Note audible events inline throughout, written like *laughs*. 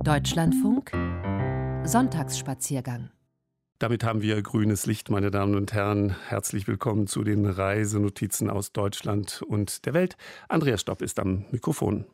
Deutschlandfunk Sonntagsspaziergang damit haben wir grünes Licht, meine Damen und Herren. Herzlich willkommen zu den Reisenotizen aus Deutschland und der Welt. Andreas Stopp ist am Mikrofon.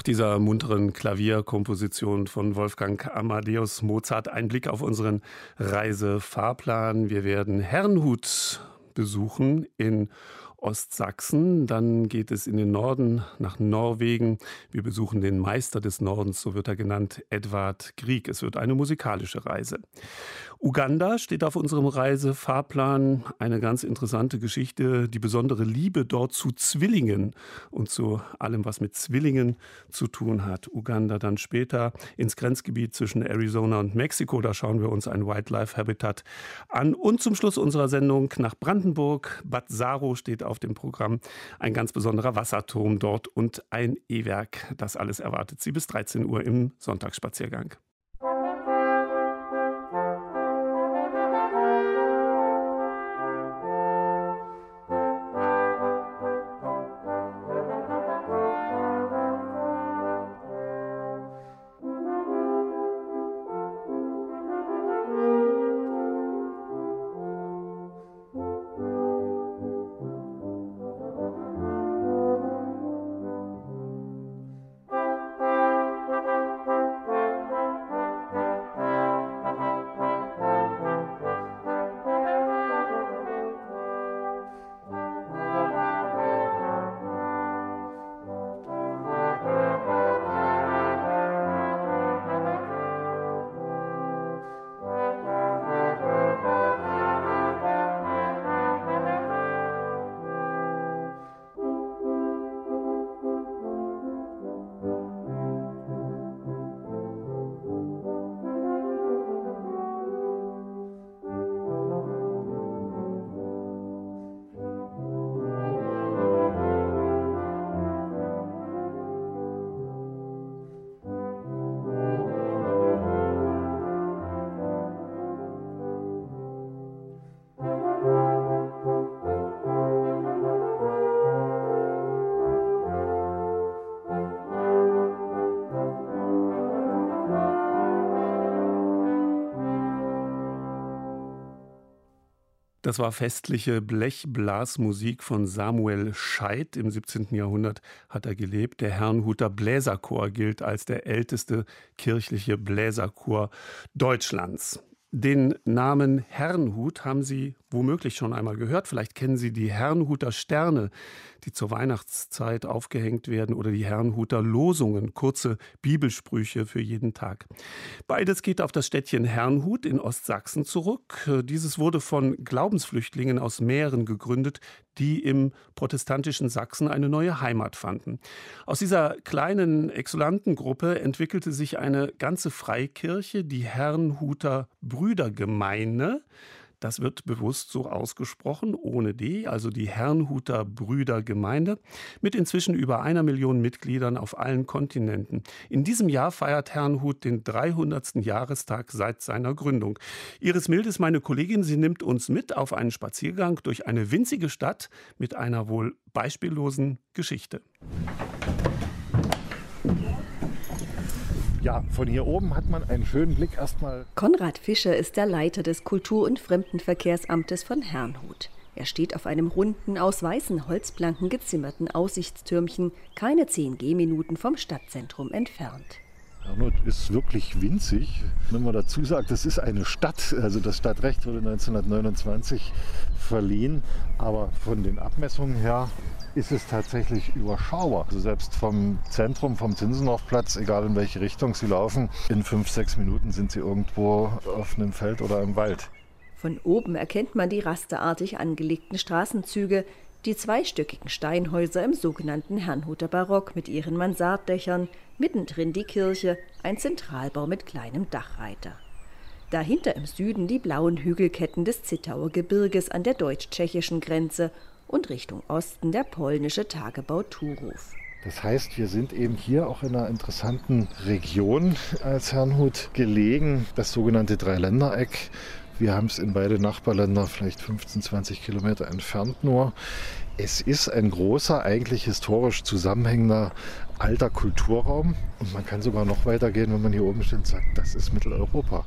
Nach dieser munteren Klavierkomposition von Wolfgang Amadeus Mozart ein Blick auf unseren Reisefahrplan. Wir werden Herrnhut besuchen in Ostsachsen. Dann geht es in den Norden nach Norwegen. Wir besuchen den Meister des Nordens, so wird er genannt, Edward Grieg. Es wird eine musikalische Reise. Uganda steht auf unserem Reisefahrplan. Eine ganz interessante Geschichte, die besondere Liebe dort zu Zwillingen und zu allem, was mit Zwillingen zu tun hat. Uganda dann später ins Grenzgebiet zwischen Arizona und Mexiko. Da schauen wir uns ein Wildlife Habitat an. Und zum Schluss unserer Sendung nach Brandenburg. Bad Saro steht auf dem Programm. Ein ganz besonderer Wasserturm dort und ein E-Werk. Das alles erwartet Sie bis 13 Uhr im Sonntagsspaziergang. Das war festliche Blechblasmusik von Samuel Scheidt. Im 17. Jahrhundert hat er gelebt. Der Herrnhuter Bläserchor gilt als der älteste kirchliche Bläserchor Deutschlands. Den Namen Herrnhut haben Sie womöglich schon einmal gehört. Vielleicht kennen Sie die Herrnhuter Sterne, die zur Weihnachtszeit aufgehängt werden, oder die Herrnhuter Losungen, kurze Bibelsprüche für jeden Tag. Beides geht auf das Städtchen Herrnhut in Ostsachsen zurück. Dieses wurde von Glaubensflüchtlingen aus Mähren gegründet, die im protestantischen Sachsen eine neue Heimat fanden. Aus dieser kleinen Exulantengruppe entwickelte sich eine ganze Freikirche, die Herrnhuter Brüdergemeine. Das wird bewusst so ausgesprochen, ohne D, also die Herrnhuter Brüdergemeinde, mit inzwischen über einer Million Mitgliedern auf allen Kontinenten. In diesem Jahr feiert Herrnhut den 300. Jahrestag seit seiner Gründung. Iris Mild ist meine Kollegin. Sie nimmt uns mit auf einen Spaziergang durch eine winzige Stadt mit einer wohl beispiellosen Geschichte. Ja, von hier oben hat man einen schönen Blick erstmal. Konrad Fischer ist der Leiter des Kultur- und Fremdenverkehrsamtes von Herrnhut. Er steht auf einem runden, aus weißen Holzplanken gezimmerten Aussichtstürmchen, keine zehn Gehminuten vom Stadtzentrum entfernt. Herrnhut ist wirklich winzig. Wenn man dazu sagt, das ist eine Stadt, also das Stadtrecht wurde 1929 verliehen, aber von den Abmessungen her ist es tatsächlich überschaubar. Also selbst vom Zentrum, vom Zinsendorfplatz, egal in welche Richtung Sie laufen, in fünf, sechs Minuten sind Sie irgendwo auf einem Feld oder im Wald. Von oben erkennt man die rasterartig angelegten Straßenzüge, die zweistöckigen Steinhäuser im sogenannten Herrnhuter Barock mit ihren Mansarddächern, mittendrin die Kirche, ein Zentralbau mit kleinem Dachreiter. Dahinter im Süden die blauen Hügelketten des Zittauer Gebirges an der deutsch-tschechischen Grenze und Richtung Osten der polnische Tagebau Turów. Das heißt, wir sind eben hier auch in einer interessanten Region als Herrnhut gelegen, das sogenannte Dreiländereck. Wir haben es in beide Nachbarländer vielleicht 15, 20 Kilometer entfernt nur. Es ist ein großer, eigentlich historisch zusammenhängender alter Kulturraum. Und man kann sogar noch weitergehen, wenn man hier oben steht und sagt, das ist Mitteleuropa.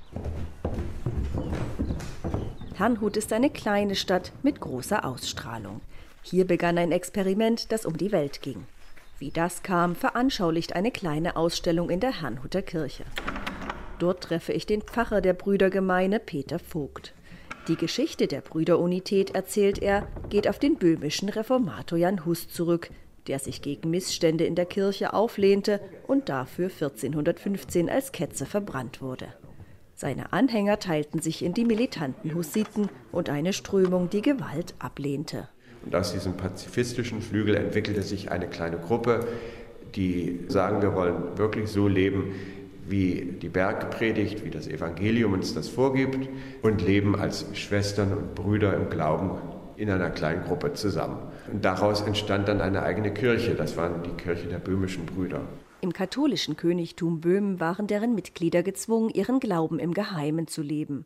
Herrnhut ist eine kleine Stadt mit großer Ausstrahlung. Hier begann ein Experiment, das um die Welt ging. Wie das kam, veranschaulicht eine kleine Ausstellung in der Herrnhuter Kirche. Dort treffe ich den Pfarrer der Brüdergemeine, Peter Vogt. Die Geschichte der Brüderunität, erzählt er, geht auf den böhmischen Reformator Jan Hus zurück, der sich gegen Missstände in der Kirche auflehnte und dafür 1415 als Ketzer verbrannt wurde. Seine Anhänger teilten sich in die militanten Hussiten und eine Strömung, die Gewalt ablehnte. Und aus diesem pazifistischen Flügel entwickelte sich eine kleine Gruppe, die sagen, wir wollen wirklich so leben, wie die Bergpredigt, wie das Evangelium uns das vorgibt und leben als Schwestern und Brüder im Glauben in einer kleinen Gruppe zusammen. Und daraus entstand dann eine eigene Kirche, das waren die Kirche der böhmischen Brüder. Im katholischen Königtum Böhmen waren deren Mitglieder gezwungen, ihren Glauben im Geheimen zu leben.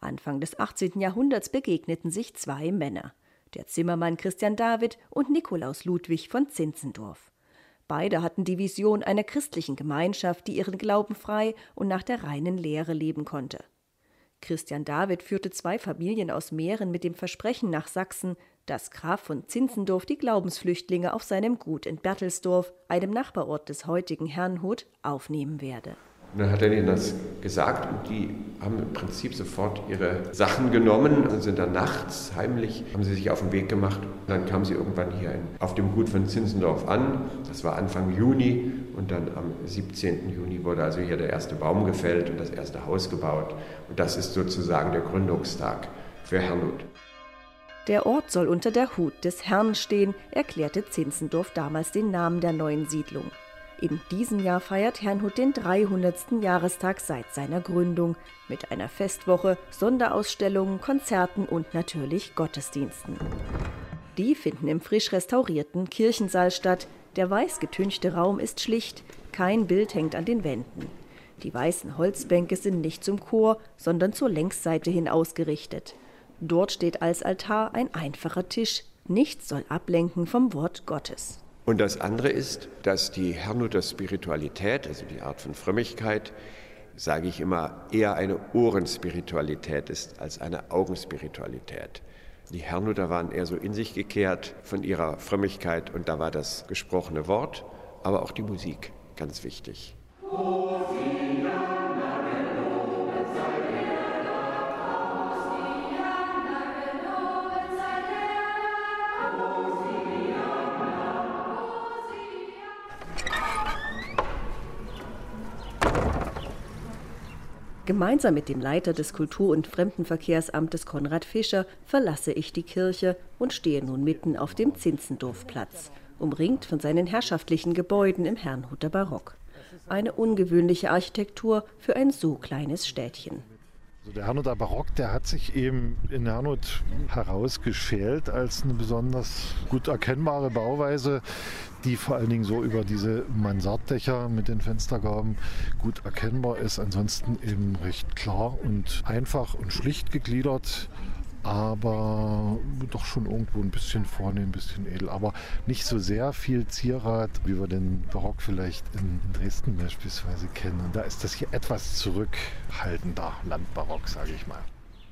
Anfang des 18. Jahrhunderts begegneten sich zwei Männer der Zimmermann Christian David und Nikolaus Ludwig von Zinzendorf. Beide hatten die Vision einer christlichen Gemeinschaft, die ihren Glauben frei und nach der reinen Lehre leben konnte. Christian David führte zwei Familien aus Mähren mit dem Versprechen nach Sachsen, dass Graf von Zinzendorf die Glaubensflüchtlinge auf seinem Gut in Bertelsdorf, einem Nachbarort des heutigen Herrnhut, aufnehmen werde. Und dann hat er ihnen das gesagt und die haben im Prinzip sofort ihre Sachen genommen und sind dann nachts heimlich, haben sie sich auf den Weg gemacht. Und dann kamen sie irgendwann hier auf dem Gut von Zinzendorf an. Das war Anfang Juni und dann am 17. Juni wurde also hier der erste Baum gefällt und das erste Haus gebaut. Und das ist sozusagen der Gründungstag für Herrnhut. Der Ort soll unter der Hut des Herrn stehen, erklärte Zinzendorf damals den Namen der neuen Siedlung. In diesem Jahr feiert Herrnhut den 300. Jahrestag seit seiner Gründung mit einer Festwoche, Sonderausstellungen, Konzerten und natürlich Gottesdiensten. Die finden im frisch restaurierten Kirchensaal statt. Der weiß getünchte Raum ist schlicht, kein Bild hängt an den Wänden. Die weißen Holzbänke sind nicht zum Chor, sondern zur Längsseite hin ausgerichtet. Dort steht als Altar ein einfacher Tisch. Nichts soll ablenken vom Wort Gottes. Und das andere ist, dass die Herrnhuter Spiritualität, also die Art von Frömmigkeit, sage ich immer, eher eine Ohrenspiritualität ist als eine Augenspiritualität. Die Herrnhuter waren eher so in sich gekehrt von ihrer Frömmigkeit und da war das gesprochene Wort, aber auch die Musik ganz wichtig. Gemeinsam mit dem Leiter des Kultur- und Fremdenverkehrsamtes Konrad Fischer verlasse ich die Kirche und stehe nun mitten auf dem Zinzendorfplatz, umringt von seinen herrschaftlichen Gebäuden im Herrnhuter Barock. Eine ungewöhnliche Architektur für ein so kleines Städtchen. Also der Herrnhuter Barock, der hat sich eben in Herrnhut herausgeschält als eine besonders gut erkennbare Bauweise, die vor allen Dingen so über diese Mansarddächer mit den Fenstergaben gut erkennbar ist. Ansonsten eben recht klar und einfach und schlicht gegliedert aber doch schon irgendwo ein bisschen vornehm, ein bisschen edel. Aber nicht so sehr viel Zierat, wie wir den Barock vielleicht in Dresden beispielsweise kennen. Und da ist das hier etwas zurückhaltender, Landbarock, sage ich mal.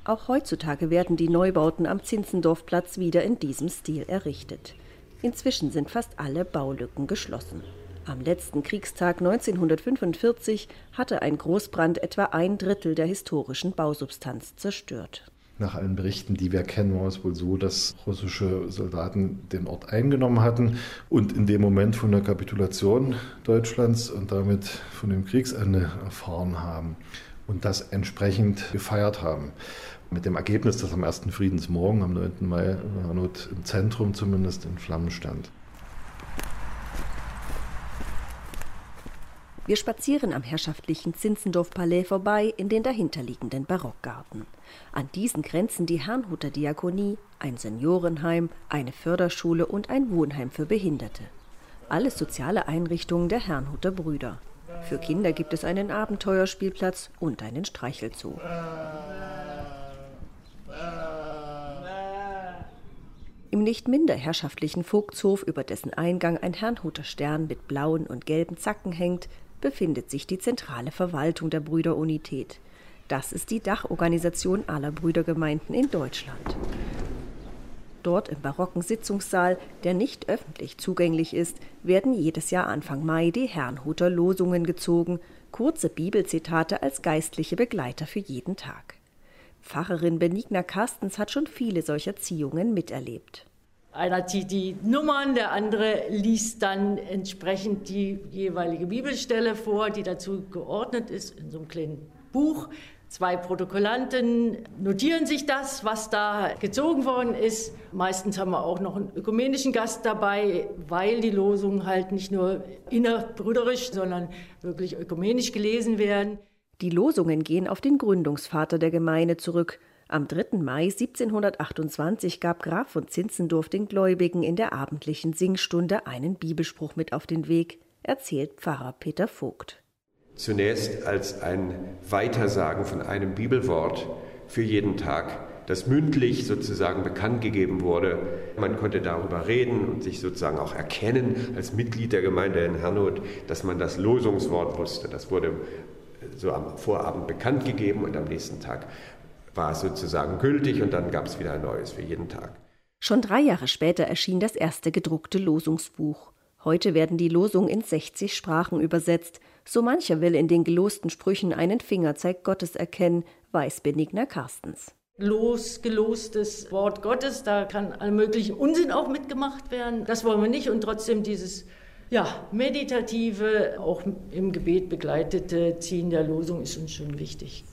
Auch heutzutage werden die Neubauten am Zinzendorfplatz wieder in diesem Stil errichtet. Inzwischen sind fast alle Baulücken geschlossen. Am letzten Kriegstag 1945 hatte ein Großbrand etwa ein Drittel der historischen Bausubstanz zerstört. Nach allen Berichten, die wir kennen, war es wohl so, dass russische Soldaten den Ort eingenommen hatten und in dem Moment von der Kapitulation Deutschlands und damit von dem Kriegsende erfahren haben und das entsprechend gefeiert haben. Mit dem Ergebnis, dass am ersten Friedensmorgen, am 9. Mai, Hanot im Zentrum zumindest in Flammen stand. Wir spazieren am herrschaftlichen Zinzendorf-Palais vorbei in den dahinterliegenden Barockgarten. An diesen grenzen die Herrnhuter Diakonie, ein Seniorenheim, eine Förderschule und ein Wohnheim für Behinderte. Alles soziale Einrichtungen der Herrnhuter Brüder. Für Kinder gibt es einen Abenteuerspielplatz und einen Streichelzoo. Im nicht minder herrschaftlichen Vogtshof, über dessen Eingang ein Herrnhuter Stern mit blauen und gelben Zacken hängt, befindet sich die zentrale Verwaltung der Brüderunität. Das ist die Dachorganisation aller Brüdergemeinden in Deutschland. Dort im barocken Sitzungssaal, der nicht öffentlich zugänglich ist, werden jedes Jahr Anfang Mai die Herrnhuter Losungen gezogen, kurze Bibelzitate als geistliche Begleiter für jeden Tag. Pfarrerin Benigna Carstens hat schon viele solcher Ziehungen miterlebt. Einer zieht die Nummern, der andere liest dann entsprechend die jeweilige Bibelstelle vor, die dazu geordnet ist in so einem kleinen Buch. Zwei Protokollanten notieren sich das, was da gezogen worden ist. Meistens haben wir auch noch einen ökumenischen Gast dabei, weil die Losungen halt nicht nur innerbrüderisch, sondern wirklich ökumenisch gelesen werden. Die Losungen gehen auf den Gründungsvater der Gemeinde zurück, am 3. Mai 1728 gab Graf von Zinzendorf den Gläubigen in der abendlichen Singstunde einen Bibelspruch mit auf den Weg, erzählt Pfarrer Peter Vogt. Zunächst als ein Weitersagen von einem Bibelwort für jeden Tag, das mündlich sozusagen bekannt gegeben wurde. Man konnte darüber reden und sich sozusagen auch erkennen als Mitglied der Gemeinde in Herrnhut, dass man das Losungswort wusste. Das wurde so am Vorabend bekannt gegeben und am nächsten Tag war sozusagen gültig und dann gab es wieder ein neues für jeden Tag. Schon drei Jahre später erschien das erste gedruckte Losungsbuch. Heute werden die Losungen in 60 Sprachen übersetzt. So mancher will in den gelosten Sprüchen einen Fingerzeig Gottes erkennen, weiß Benigner Carstens. Losgelostes Wort Gottes, da kann all möglichen Unsinn auch mitgemacht werden. Das wollen wir nicht und trotzdem dieses ja, meditative, auch im Gebet begleitete Ziehen der Losung ist uns schon wichtig.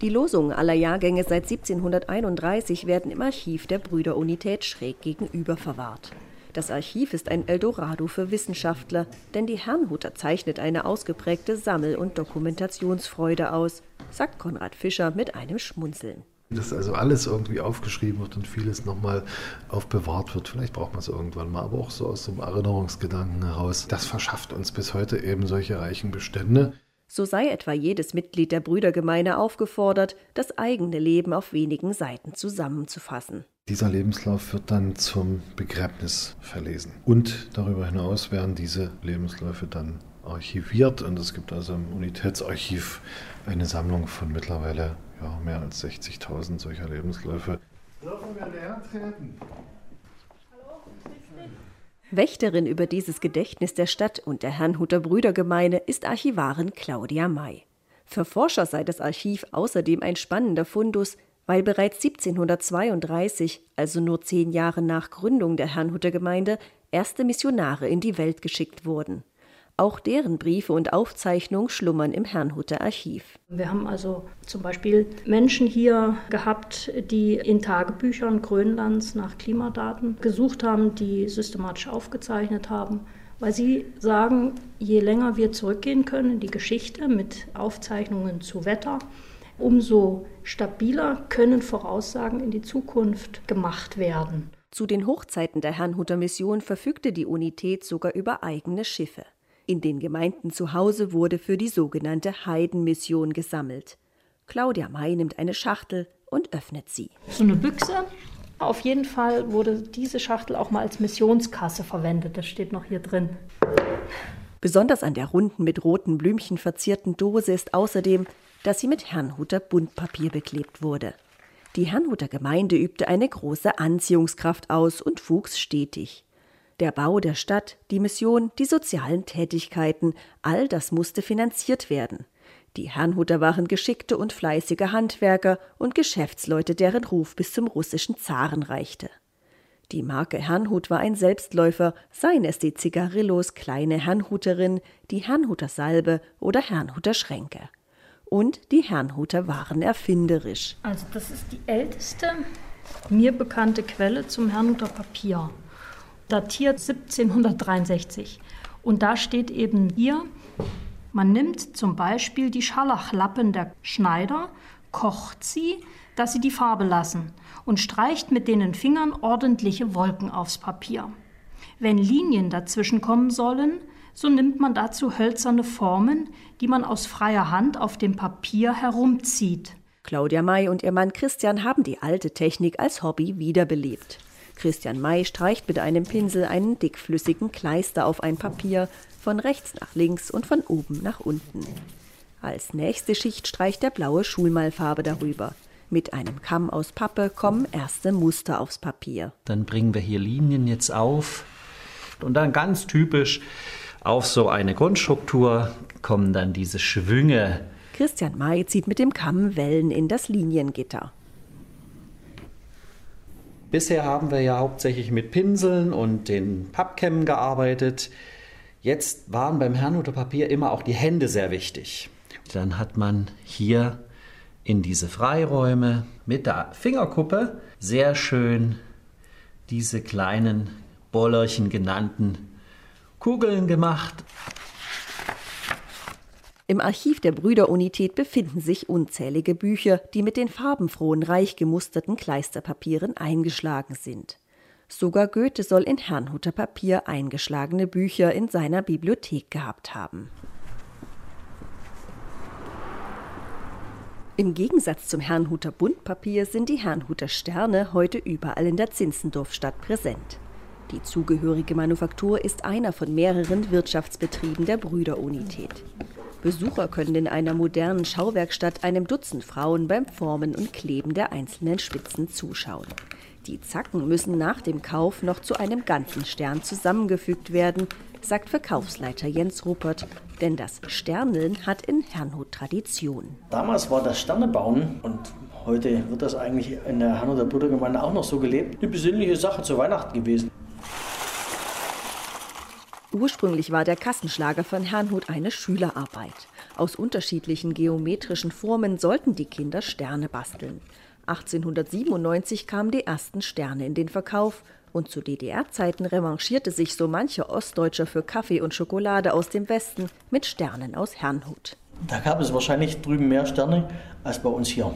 Die Losungen aller Jahrgänge seit 1731 werden im Archiv der Brüderunität schräg gegenüber verwahrt. Das Archiv ist ein Eldorado für Wissenschaftler, denn die Herrnhuter zeichnet eine ausgeprägte Sammel- und Dokumentationsfreude aus, sagt Konrad Fischer mit einem Schmunzeln. Dass also alles irgendwie aufgeschrieben wird und vieles nochmal aufbewahrt wird. Vielleicht braucht man es irgendwann mal, aber auch so aus so einem Erinnerungsgedanken heraus. Das verschafft uns bis heute eben solche reichen Bestände. So sei etwa jedes Mitglied der Brüdergemeine aufgefordert, das eigene Leben auf wenigen Seiten zusammenzufassen. Dieser Lebenslauf wird dann zum Begräbnis verlesen. Und darüber hinaus werden diese Lebensläufe dann archiviert. Und es gibt also im Unitätsarchiv eine Sammlung von mittlerweile ja, mehr als 60.000 solcher Lebensläufe. Dürfen wir näher treten? Wächterin über dieses Gedächtnis der Stadt und der Herrnhuter Brüdergemeine ist Archivarin Claudia May. Für Forscher sei das Archiv außerdem ein spannender Fundus, weil bereits 1732, also nur zehn Jahre nach Gründung der Herrnhuter Gemeinde, erste Missionare in die Welt geschickt wurden. Auch deren Briefe und Aufzeichnungen schlummern im Herrnhuter Archiv. Wir haben also zum Beispiel Menschen hier gehabt, die in Tagebüchern Grönlands nach Klimadaten gesucht haben, die systematisch aufgezeichnet haben, weil sie sagen, je länger wir zurückgehen können in die Geschichte mit Aufzeichnungen zu Wetter, umso stabiler können Voraussagen in die Zukunft gemacht werden. Zu den Hochzeiten der Herrnhuter Mission verfügte die Unität sogar über eigene Schiffe. In den Gemeinden zu Hause wurde für die sogenannte Heidenmission gesammelt. Claudia May nimmt eine Schachtel und öffnet sie. So eine Büchse. Auf jeden Fall wurde diese Schachtel auch mal als Missionskasse verwendet. Das steht noch hier drin. Besonders an der runden mit roten Blümchen verzierten Dose ist außerdem, dass sie mit Herrnhuter Buntpapier beklebt wurde. Die Herrnhuter Gemeinde übte eine große Anziehungskraft aus und wuchs stetig. Der Bau der Stadt, die Mission, die sozialen Tätigkeiten, all das musste finanziert werden. Die Herrnhuter waren geschickte und fleißige Handwerker und Geschäftsleute, deren Ruf bis zum russischen Zaren reichte. Die Marke Herrnhut war ein Selbstläufer, seien es die Zigarillos Kleine Herrnhuterin, die Herrnhuter Salbe oder Herrnhuter Schränke. Und die Herrnhuter waren erfinderisch. Also das ist die älteste mir bekannte Quelle zum Herrnhuter Papier datiert 1763. Und da steht eben hier, man nimmt zum Beispiel die Scharlachlappen der Schneider, kocht sie, dass sie die Farbe lassen und streicht mit den Fingern ordentliche Wolken aufs Papier. Wenn Linien dazwischen kommen sollen, so nimmt man dazu hölzerne Formen, die man aus freier Hand auf dem Papier herumzieht. Claudia May und ihr Mann Christian haben die alte Technik als Hobby wiederbelebt. Christian May streicht mit einem Pinsel einen dickflüssigen Kleister auf ein Papier, von rechts nach links und von oben nach unten. Als nächste Schicht streicht er blaue Schulmalfarbe darüber. Mit einem Kamm aus Pappe kommen erste Muster aufs Papier. Dann bringen wir hier Linien jetzt auf und dann ganz typisch auf so eine Grundstruktur kommen dann diese Schwünge. Christian May zieht mit dem Kamm Wellen in das Liniengitter. Bisher haben wir ja hauptsächlich mit Pinseln und den Pappkämmen gearbeitet. Jetzt waren beim Herrnhuter Papier immer auch die Hände sehr wichtig. Dann hat man hier in diese Freiräume mit der Fingerkuppe sehr schön diese kleinen Bollerchen genannten Kugeln gemacht. Im Archiv der Brüderunität befinden sich unzählige Bücher, die mit den farbenfrohen, reich gemusterten Kleisterpapieren eingeschlagen sind. Sogar Goethe soll in Herrnhuter Papier eingeschlagene Bücher in seiner Bibliothek gehabt haben. Im Gegensatz zum Herrnhuter Buntpapier sind die Herrnhuter Sterne heute überall in der Zinzendorfstadt präsent. Die zugehörige Manufaktur ist einer von mehreren Wirtschaftsbetrieben der Brüderunität. Besucher können in einer modernen Schauwerkstatt einem Dutzend Frauen beim Formen und Kleben der einzelnen Spitzen zuschauen. Die Zacken müssen nach dem Kauf noch zu einem ganzen Stern zusammengefügt werden, sagt Verkaufsleiter Jens Ruppert, denn das Sterneln hat in Herrnhut Tradition. Damals war das Sternebauen und heute wird das eigentlich in der Herrnhuter Brüdergemeinde auch noch so gelebt, eine besinnliche Sache zu Weihnachten gewesen. Ursprünglich war der Kassenschlager von Herrnhut eine Schülerarbeit. Aus unterschiedlichen geometrischen Formen sollten die Kinder Sterne basteln. 1897 kamen die ersten Sterne in den Verkauf und zu DDR-Zeiten revanchierte sich so mancher Ostdeutscher für Kaffee und Schokolade aus dem Westen mit Sternen aus Herrnhut. Da gab es wahrscheinlich drüben mehr Sterne als bei uns hier.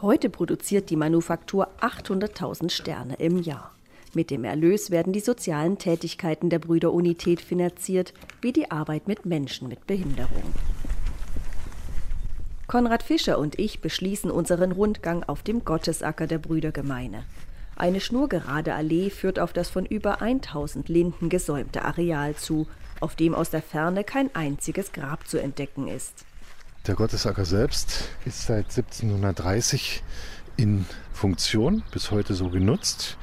Heute produziert die Manufaktur 800.000 Sterne im Jahr. Mit dem Erlös werden die sozialen Tätigkeiten der Brüderunität finanziert, wie die Arbeit mit Menschen mit Behinderung. Konrad Fischer und ich beschließen unseren Rundgang auf dem Gottesacker der Brüdergemeine. Eine schnurgerade Allee führt auf das von über 1000 Linden gesäumte Areal zu, auf dem aus der Ferne kein einziges Grab zu entdecken ist. Der Gottesacker selbst ist seit 1730 in Funktion, bis heute so genutzt,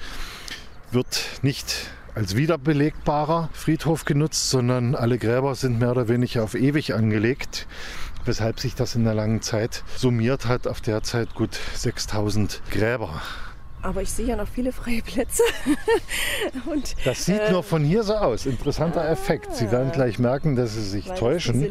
wird nicht als wiederbelegbarer Friedhof genutzt, sondern alle Gräber sind mehr oder weniger auf ewig angelegt, weshalb sich das in der langen Zeit summiert hat auf derzeit gut 6000 Gräber. Aber ich sehe ja noch viele freie Plätze. *laughs* Und, das sieht äh, nur von hier so aus. Interessanter ah, Effekt. Sie werden gleich merken, dass Sie sich täuschen.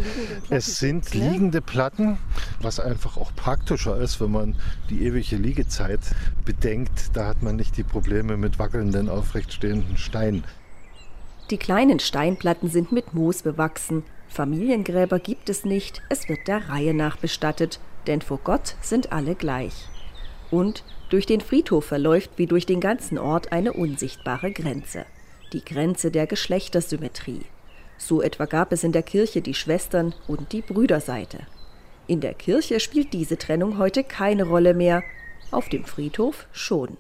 Es sind sind ne? liegende Platten, was einfach auch praktischer ist, wenn man die ewige Liegezeit bedenkt. Da hat man nicht die Probleme mit wackelnden, aufrechtstehenden Steinen. Die kleinen Steinplatten sind mit Moos bewachsen. Familiengräber gibt es nicht. Es wird der Reihe nach bestattet. Denn vor Gott sind alle gleich. Und durch den Friedhof verläuft wie durch den ganzen Ort eine unsichtbare Grenze. Die Grenze der Geschlechtersymmetrie. So etwa gab es in der Kirche die Schwestern- und die Brüderseite. In der Kirche spielt diese Trennung heute keine Rolle mehr, auf dem Friedhof schon.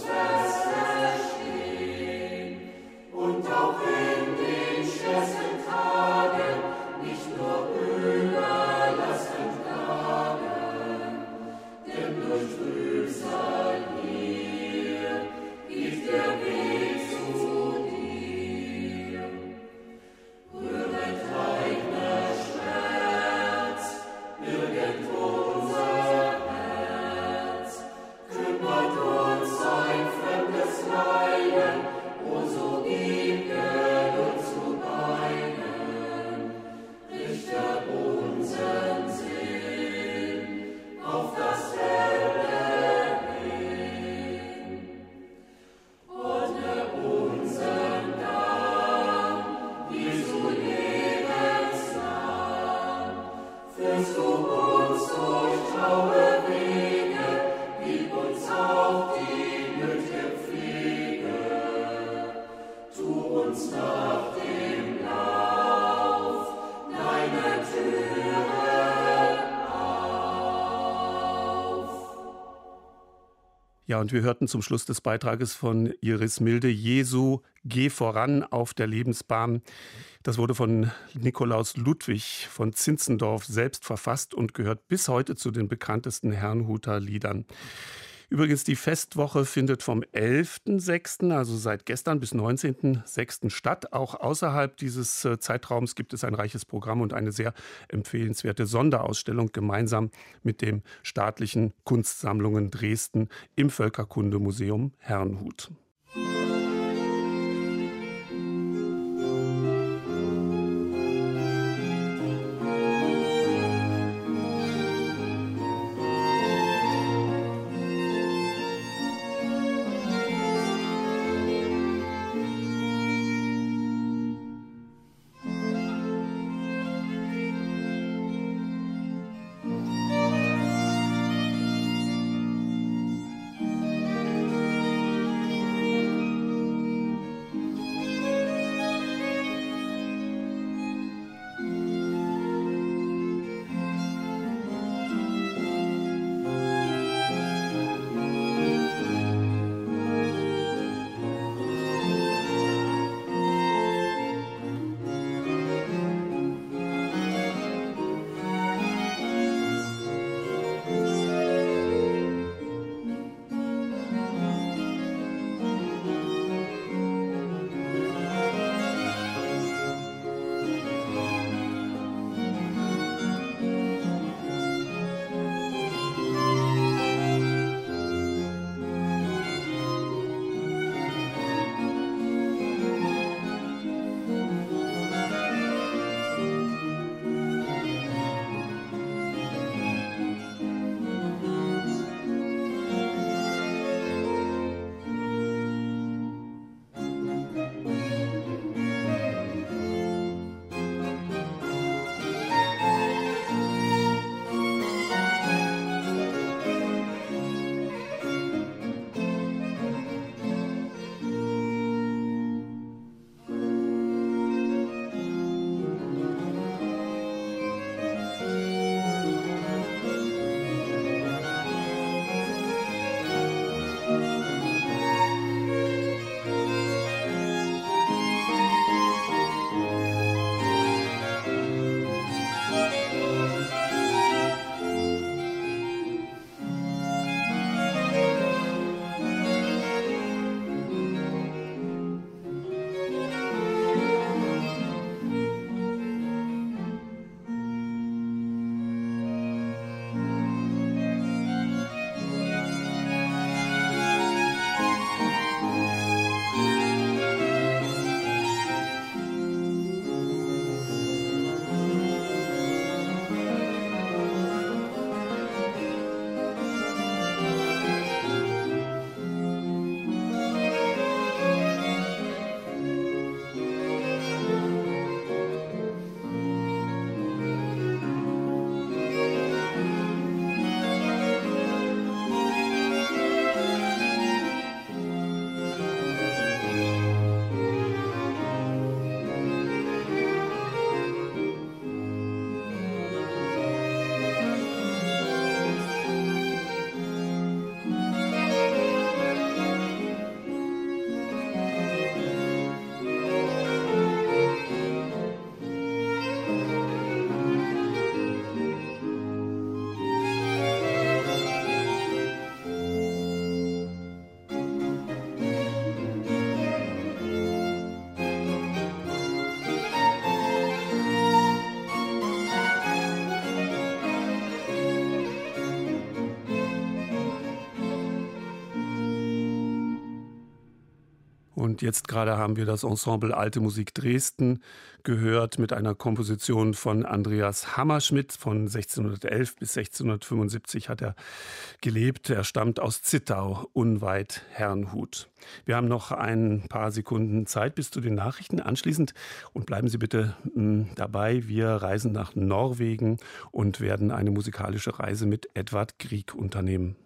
Jesus. Ja, und wir hörten zum Schluss des Beitrages von Iris Milde, Jesu, geh voran auf der Lebensbahn. Das wurde von Nikolaus Ludwig von Zinzendorf selbst verfasst und gehört bis heute zu den bekanntesten Herrnhuter Liedern. Übrigens, die Festwoche findet vom 11.06., also seit gestern bis 19.06. statt. Auch außerhalb dieses äh, Zeitraums gibt es ein reiches Programm und eine sehr empfehlenswerte Sonderausstellung gemeinsam mit dem Staatlichen Kunstsammlungen Dresden im Völkerkundemuseum Herrnhut. Jetzt gerade haben wir das Ensemble Alte Musik Dresden gehört mit einer Komposition von Andreas Hammerschmidt. Von 1611 bis 1675 hat er gelebt. Er stammt aus Zittau, unweit Herrnhut. Wir haben noch ein paar Sekunden Zeit bis zu den Nachrichten anschließend und bleiben Sie bitte hm, dabei. Wir reisen nach Norwegen und werden eine musikalische Reise mit Edward Grieg unternehmen.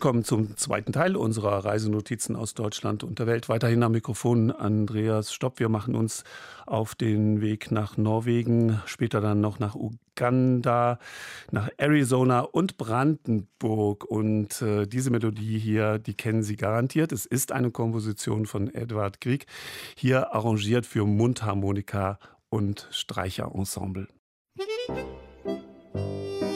Willkommen zum zweiten Teil unserer Reisenotizen aus Deutschland und der Welt. Weiterhin am Mikrofon Andreas Stopp. Wir machen uns auf den Weg nach Norwegen, später dann noch nach Uganda, nach Arizona und Brandenburg. Und äh, diese Melodie hier, die kennen Sie garantiert. Es ist eine Komposition von Edward Grieg, hier arrangiert für Mundharmonika und Streicherensemble. Musik *laughs*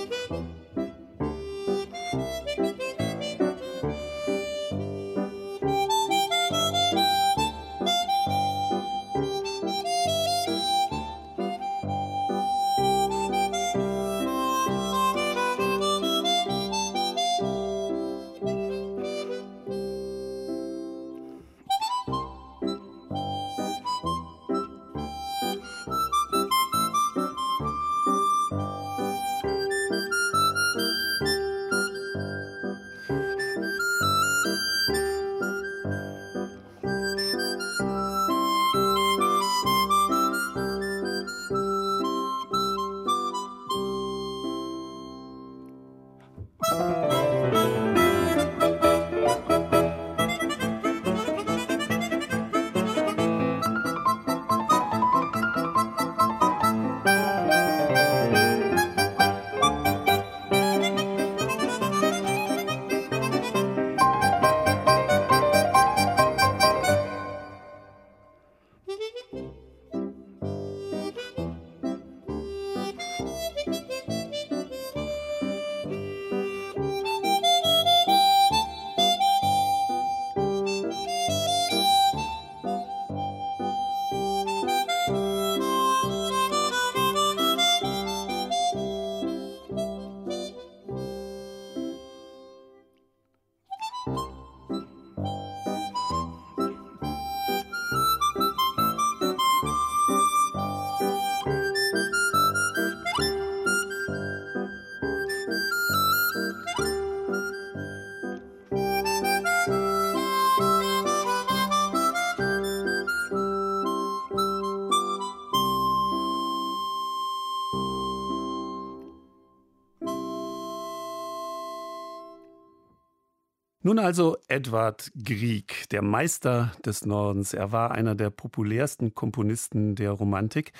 Nun also Edward Grieg, der Meister des Nordens. Er war einer der populärsten Komponisten der Romantik.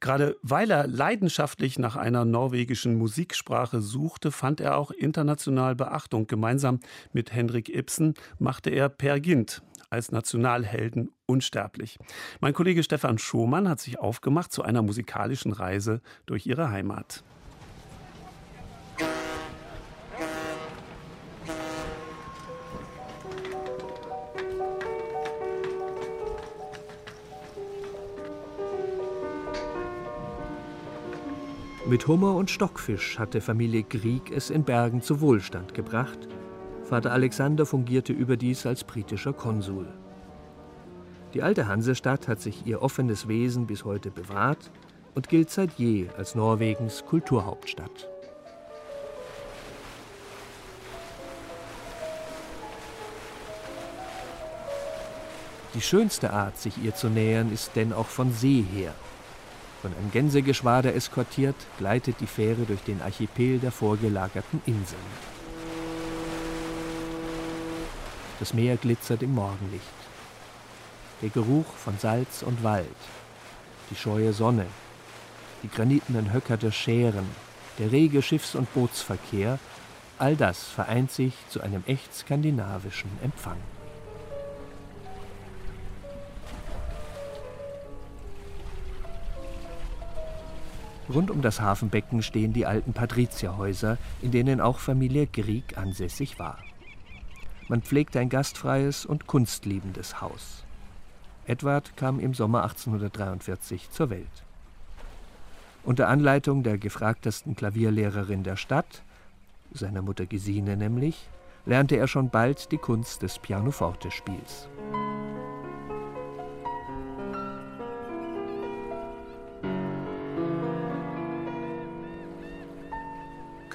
Gerade weil er leidenschaftlich nach einer norwegischen Musiksprache suchte, fand er auch international Beachtung. Gemeinsam mit Henrik Ibsen machte er Per Gynt als Nationalhelden unsterblich. Mein Kollege Stefan Schumann hat sich aufgemacht zu einer musikalischen Reise durch ihre Heimat. Mit Hummer und Stockfisch hatte Familie Grieg es in Bergen zu Wohlstand gebracht. Vater Alexander fungierte überdies als britischer Konsul. Die alte Hansestadt hat sich ihr offenes Wesen bis heute bewahrt und gilt seit je als Norwegens Kulturhauptstadt. Die schönste Art, sich ihr zu nähern, ist denn auch von See her. Von einem Gänsegeschwader eskortiert, gleitet die Fähre durch den Archipel der vorgelagerten Inseln. Das Meer glitzert im Morgenlicht. Der Geruch von Salz und Wald, die scheue Sonne, die granitenen Höcker der Schären, der rege Schiffs- und Bootsverkehr, all das vereint sich zu einem echt skandinavischen Empfang. Rund um das Hafenbecken stehen die alten Patrizierhäuser, in denen auch Familie Grieg ansässig war. Man pflegte ein gastfreies und kunstliebendes Haus. Edward kam im Sommer 1843 zur Welt. Unter Anleitung der gefragtesten Klavierlehrerin der Stadt, seiner Mutter Gesine nämlich, lernte er schon bald die Kunst des Pianoforte-Spiels.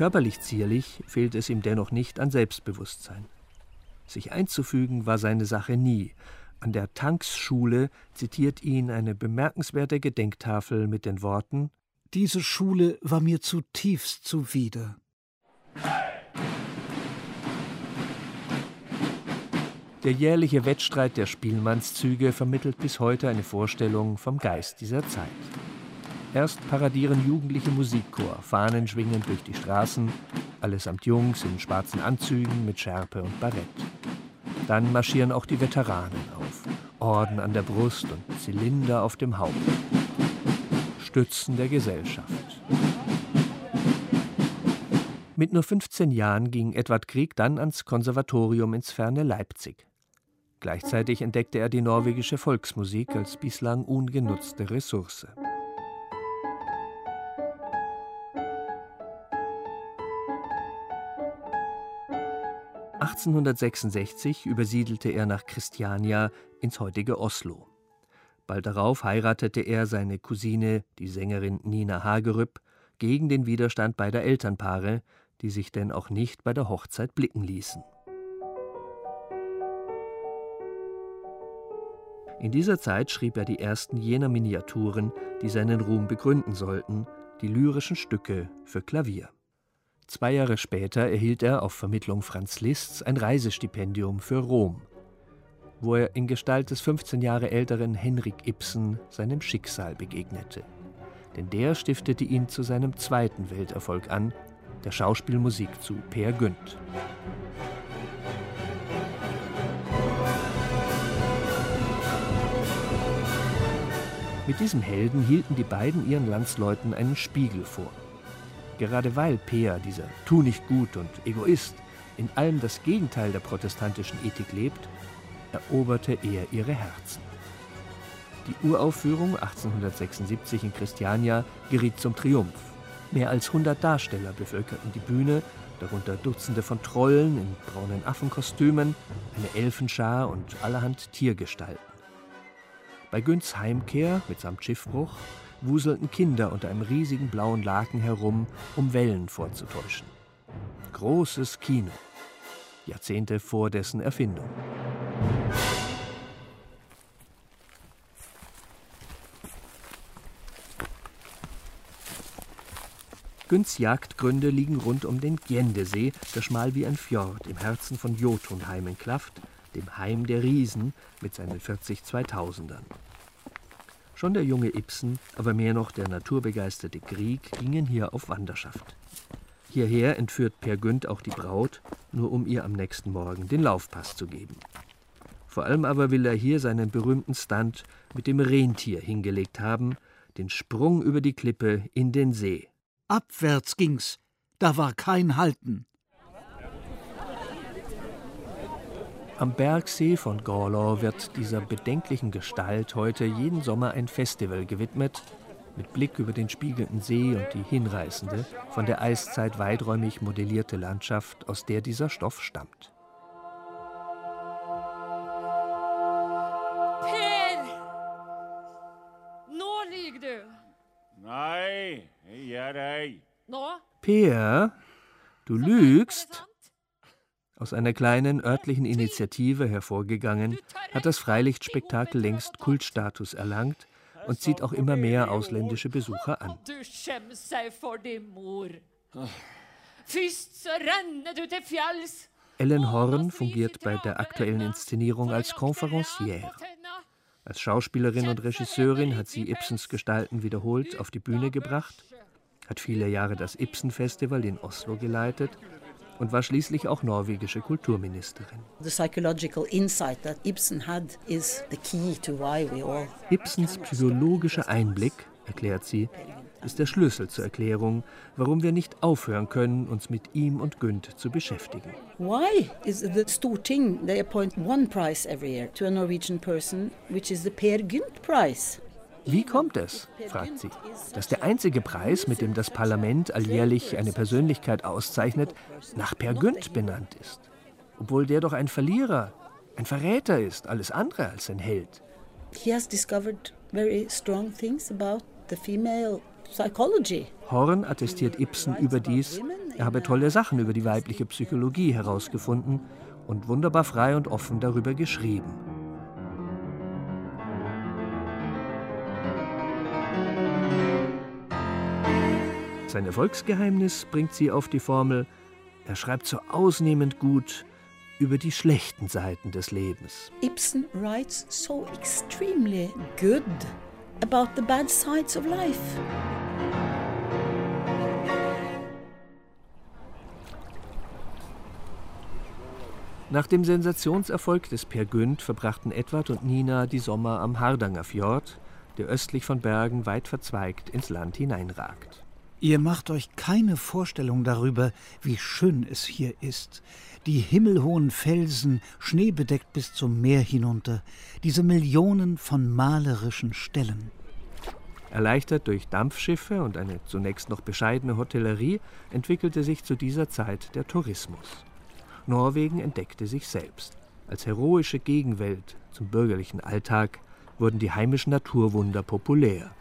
Körperlich zierlich fehlt es ihm dennoch nicht an Selbstbewusstsein. Sich einzufügen war seine Sache nie. An der Tanksschule zitiert ihn eine bemerkenswerte Gedenktafel mit den Worten Diese Schule war mir zutiefst zuwider. Der jährliche Wettstreit der Spielmannszüge vermittelt bis heute eine Vorstellung vom Geist dieser Zeit. Erst paradieren jugendliche Musikchor, Fahnen schwingen durch die Straßen, allesamt Jungs in schwarzen Anzügen mit Schärpe und Barett. Dann marschieren auch die Veteranen auf, Orden an der Brust und Zylinder auf dem Haupt. Stützen der Gesellschaft. Mit nur 15 Jahren ging Edward Krieg dann ans Konservatorium ins ferne Leipzig. Gleichzeitig entdeckte er die norwegische Volksmusik als bislang ungenutzte Ressource. (1866) übersiedelte er nach Christiania ins heutige Oslo. Bald darauf heiratete er seine Cousine, die Sängerin Nina Hagerup, gegen den Widerstand beider Elternpaare, die sich denn auch nicht bei der Hochzeit blicken ließen. In dieser Zeit schrieb er die ersten jener Miniaturen, die seinen Ruhm begründen sollten, die lyrischen Stücke für Klavier. Zwei Jahre später erhielt er auf Vermittlung Franz Liszts ein Reisestipendium für Rom, wo er in Gestalt des 15 Jahre älteren Henrik Ibsen seinem Schicksal begegnete. Denn der stiftete ihn zu seinem zweiten Welterfolg an, der Schauspielmusik zu Peer Gynt. Mit diesem Helden hielten die beiden ihren Landsleuten einen Spiegel vor. Gerade weil Peer, dieser Tu nicht gut und Egoist, in allem das Gegenteil der protestantischen Ethik lebt, eroberte er ihre Herzen. Die Uraufführung 1876 in Christiania geriet zum Triumph. Mehr als 100 Darsteller bevölkerten die Bühne, darunter Dutzende von Trollen in braunen Affenkostümen, eine Elfenschar und allerhand Tiergestalten. Bei Günths Heimkehr mitsamt Schiffbruch wuselten Kinder unter einem riesigen blauen Laken herum, um Wellen vorzutäuschen. Großes Kino. Jahrzehnte vor dessen Erfindung. Günths Jagdgründe liegen rund um den Gjendesee, der schmal wie ein Fjord im Herzen von Jotunheim entklafft, dem Heim der Riesen mit seinen 40 Zweitausendern. Schon der junge Ibsen, aber mehr noch der naturbegeisterte Grieg gingen hier auf Wanderschaft. Hierher entführt Per Günd auch die Braut, nur um ihr am nächsten Morgen den Laufpass zu geben. Vor allem aber will er hier seinen berühmten Stunt mit dem Rentier hingelegt haben, den Sprung über die Klippe in den See. Abwärts ging's, da war kein Halten. Am Bergsee von Gorlau wird dieser bedenklichen Gestalt heute jeden Sommer ein Festival gewidmet, mit Blick über den spiegelnden See und die hinreißende, von der Eiszeit weiträumig modellierte Landschaft, aus der dieser Stoff stammt. Peer, du lügst? Aus einer kleinen örtlichen Initiative hervorgegangen, hat das Freilichtspektakel längst Kultstatus erlangt und zieht auch immer mehr ausländische Besucher an. Ellen Horn fungiert bei der aktuellen Inszenierung als Conferencière. Als Schauspielerin und Regisseurin hat sie Ibsens Gestalten wiederholt auf die Bühne gebracht, hat viele Jahre das Ibsen-Festival in Oslo geleitet und war schließlich auch norwegische Kulturministerin. Ibsens psychologischer Einblick, erklärt sie, ist der Schlüssel zur Erklärung, warum wir nicht aufhören können, uns mit ihm und Günd zu beschäftigen. Why is the Storting they appoint one prize every year to a Norwegian person, which is the Per Gynt Prize? Wie kommt es, fragt sie, dass der einzige Preis, mit dem das Parlament alljährlich eine Persönlichkeit auszeichnet, nach Per Günd benannt ist? Obwohl der doch ein Verlierer, ein Verräter ist, alles andere als ein Held. He has discovered very strong things about the female psychology. Horn attestiert Ibsen überdies, er habe tolle Sachen über die weibliche Psychologie herausgefunden und wunderbar frei und offen darüber geschrieben. Sein Erfolgsgeheimnis bringt sie auf die Formel, er schreibt so ausnehmend gut, über die schlechten Seiten des Lebens. Ibsen writes so extremely good about the bad sides of life. Nach dem Sensationserfolg des Per Günd verbrachten Edward und Nina die Sommer am Hardanger Fjord, der östlich von Bergen weit verzweigt ins Land hineinragt. Ihr macht euch keine Vorstellung darüber, wie schön es hier ist. Die himmelhohen Felsen, schneebedeckt bis zum Meer hinunter, diese Millionen von malerischen Stellen. Erleichtert durch Dampfschiffe und eine zunächst noch bescheidene Hotellerie entwickelte sich zu dieser Zeit der Tourismus. Norwegen entdeckte sich selbst. Als heroische Gegenwelt zum bürgerlichen Alltag wurden die heimischen Naturwunder populär.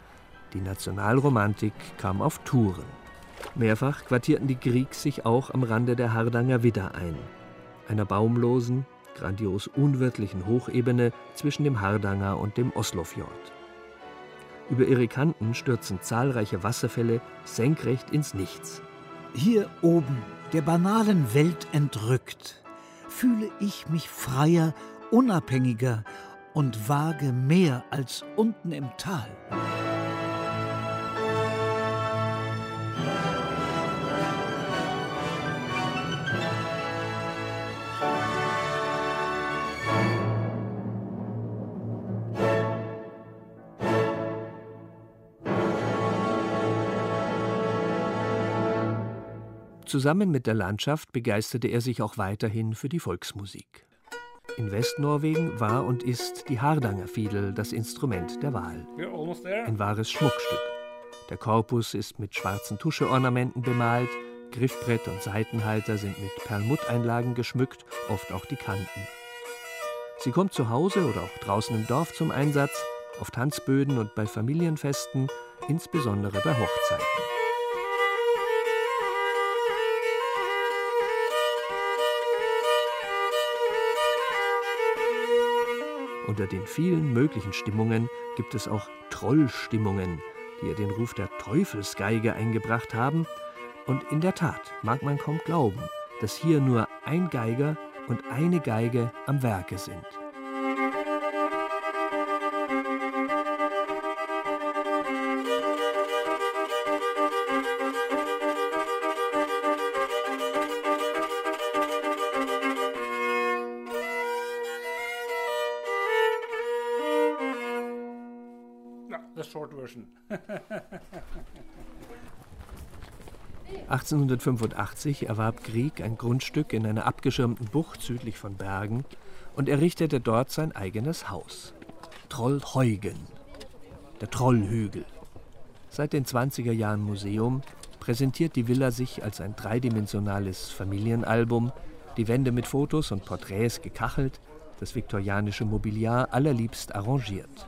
Die Nationalromantik kam auf Touren. Mehrfach quartierten die Griegs sich auch am Rande der Hardanger Widder ein, einer baumlosen, grandios unwirtlichen Hochebene zwischen dem Hardanger und dem Oslofjord. Über ihre Kanten stürzen zahlreiche Wasserfälle senkrecht ins Nichts. Hier oben der banalen Welt entrückt, fühle ich mich freier, unabhängiger und wage mehr als unten im Tal. Zusammen mit der Landschaft begeisterte er sich auch weiterhin für die Volksmusik. In Westnorwegen war und ist die Hardanger Fiedel das Instrument der Wahl. Ein wahres Schmuckstück. Der Korpus ist mit schwarzen Tuscheornamenten bemalt, Griffbrett und Seitenhalter sind mit Perlmutteinlagen geschmückt, oft auch die Kanten. Sie kommt zu Hause oder auch draußen im Dorf zum Einsatz, auf Tanzböden und bei Familienfesten, insbesondere bei Hochzeiten. Unter den vielen möglichen Stimmungen gibt es auch Trollstimmungen, die ihr den Ruf der Teufelsgeige eingebracht haben. Und in der Tat mag man kaum glauben, dass hier nur ein Geiger und eine Geige am Werke sind. 1885 erwarb Grieg ein Grundstück in einer abgeschirmten Bucht südlich von Bergen und errichtete dort sein eigenes Haus. Trollheugen, der Trollhügel. Seit den 20er Jahren Museum präsentiert die Villa sich als ein dreidimensionales Familienalbum, die Wände mit Fotos und Porträts gekachelt, das viktorianische Mobiliar allerliebst arrangiert.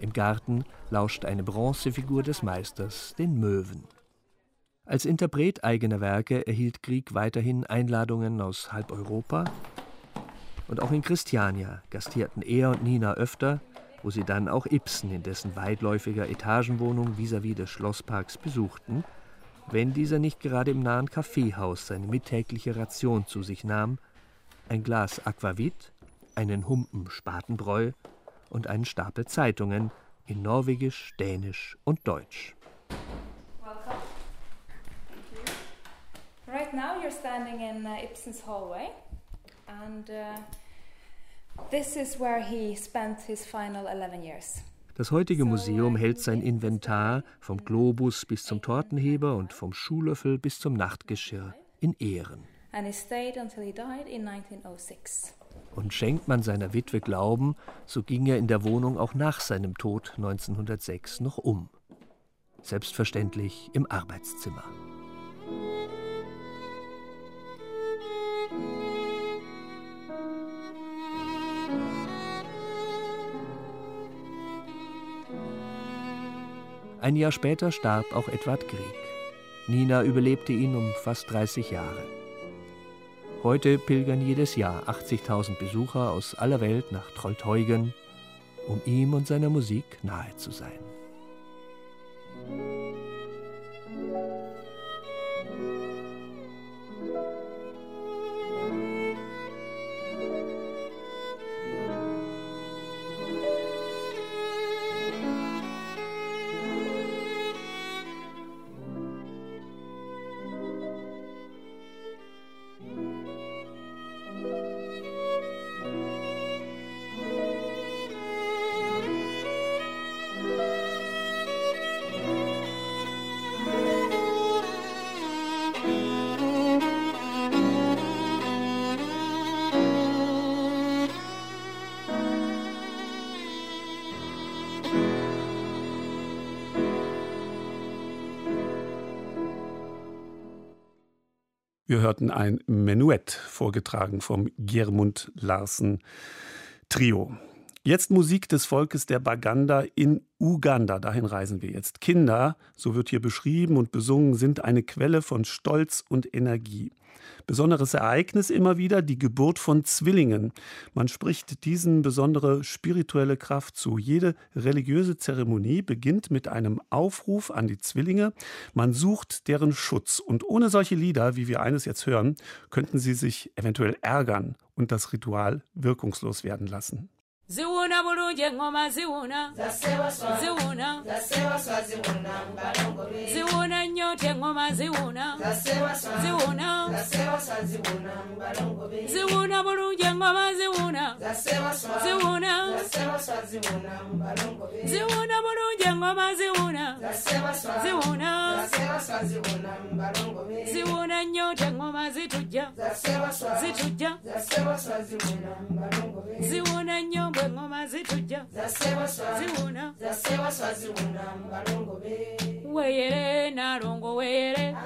Im Garten lauscht eine Bronzefigur des Meisters, den Möwen. Als Interpret eigener Werke erhielt Grieg weiterhin Einladungen aus halb Europa. Und auch in Christiania gastierten er und Nina öfter, wo sie dann auch Ibsen in dessen weitläufiger Etagenwohnung vis-à-vis -vis des Schlossparks besuchten, wenn dieser nicht gerade im nahen Kaffeehaus seine mittägliche Ration zu sich nahm, ein Glas Aquavit, einen Humpen Spatenbräu und einen Stapel Zeitungen in Norwegisch, Dänisch und Deutsch. You're standing in uh, Ibsen's hallway and uh, this is where he spent his final 11 years. Das heutige Museum hält sein Inventar vom Globus bis zum Tortenheber und vom Schuhlöffel bis zum Nachtgeschirr in Ehren. And he stayed until he died in 1906. Und schenkt man seiner Witwe Glauben, so ging er in der Wohnung auch nach seinem Tod 1906 noch um. Selbstverständlich im Arbeitszimmer. Ein Jahr später starb auch Edward Grieg. Nina überlebte ihn um fast 30 Jahre. Heute pilgern jedes Jahr 80.000 Besucher aus aller Welt nach Trollteugen, um ihm und seiner Musik nahe zu sein. Wir hörten ein Menuett, vorgetragen vom Giermund Larsen Trio. Jetzt Musik des Volkes der Baganda in Uganda. Dahin reisen wir jetzt. Kinder, so wird hier beschrieben und besungen, sind eine Quelle von Stolz und Energie. Besonderes Ereignis immer wieder die Geburt von Zwillingen. Man spricht diesen besondere spirituelle Kraft zu. Jede religiöse Zeremonie beginnt mit einem Aufruf an die Zwillinge. Man sucht deren Schutz. Und ohne solche Lieder, wie wir eines jetzt hören, könnten sie sich eventuell ärgern und das Ritual wirkungslos werden lassen. ziwuuna bulungi eŋŋoma ziwuuna ziwuuna ziwuuna nnyo nti eŋŋoma ziwuuna ziwuuna ziwuuna bulungi eŋŋoma ziwuuna ziwuuna ziwuuna bulungi eŋŋoma ziwuuna ziwuuna ziwuna nnyo ti engoma zitujja. Zitujja. Ziwuna nnyo mbwe engoma zitujja. Ziwuna weyere nalongo weyere.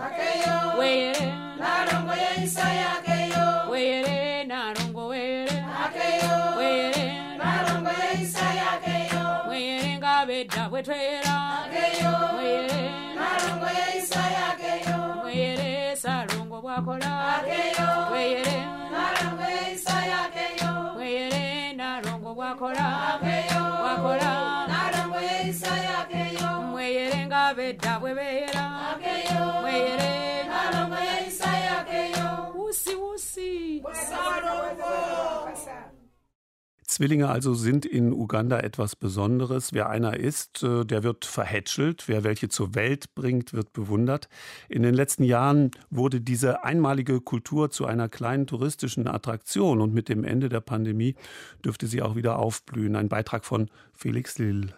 Weyere. Nalongo yeisa yakeyo weyere nalongo weyere. Weyere. Nalongo yeisa yakeyo weyere nga bedda bwe tweyera obwo bwakola weyere. Weyere nalongo bwakola. Bwakola. Mweyere nga bedda bwe beyera mweyere. Wusi wusi Zwillinge also sind in Uganda etwas Besonderes. Wer einer ist, äh, der wird verhätschelt. Wer welche zur Welt bringt, wird bewundert. In den letzten Jahren wurde diese einmalige Kultur zu einer kleinen touristischen Attraktion und mit dem Ende der Pandemie dürfte sie auch wieder aufblühen. Ein Beitrag von Felix Lill.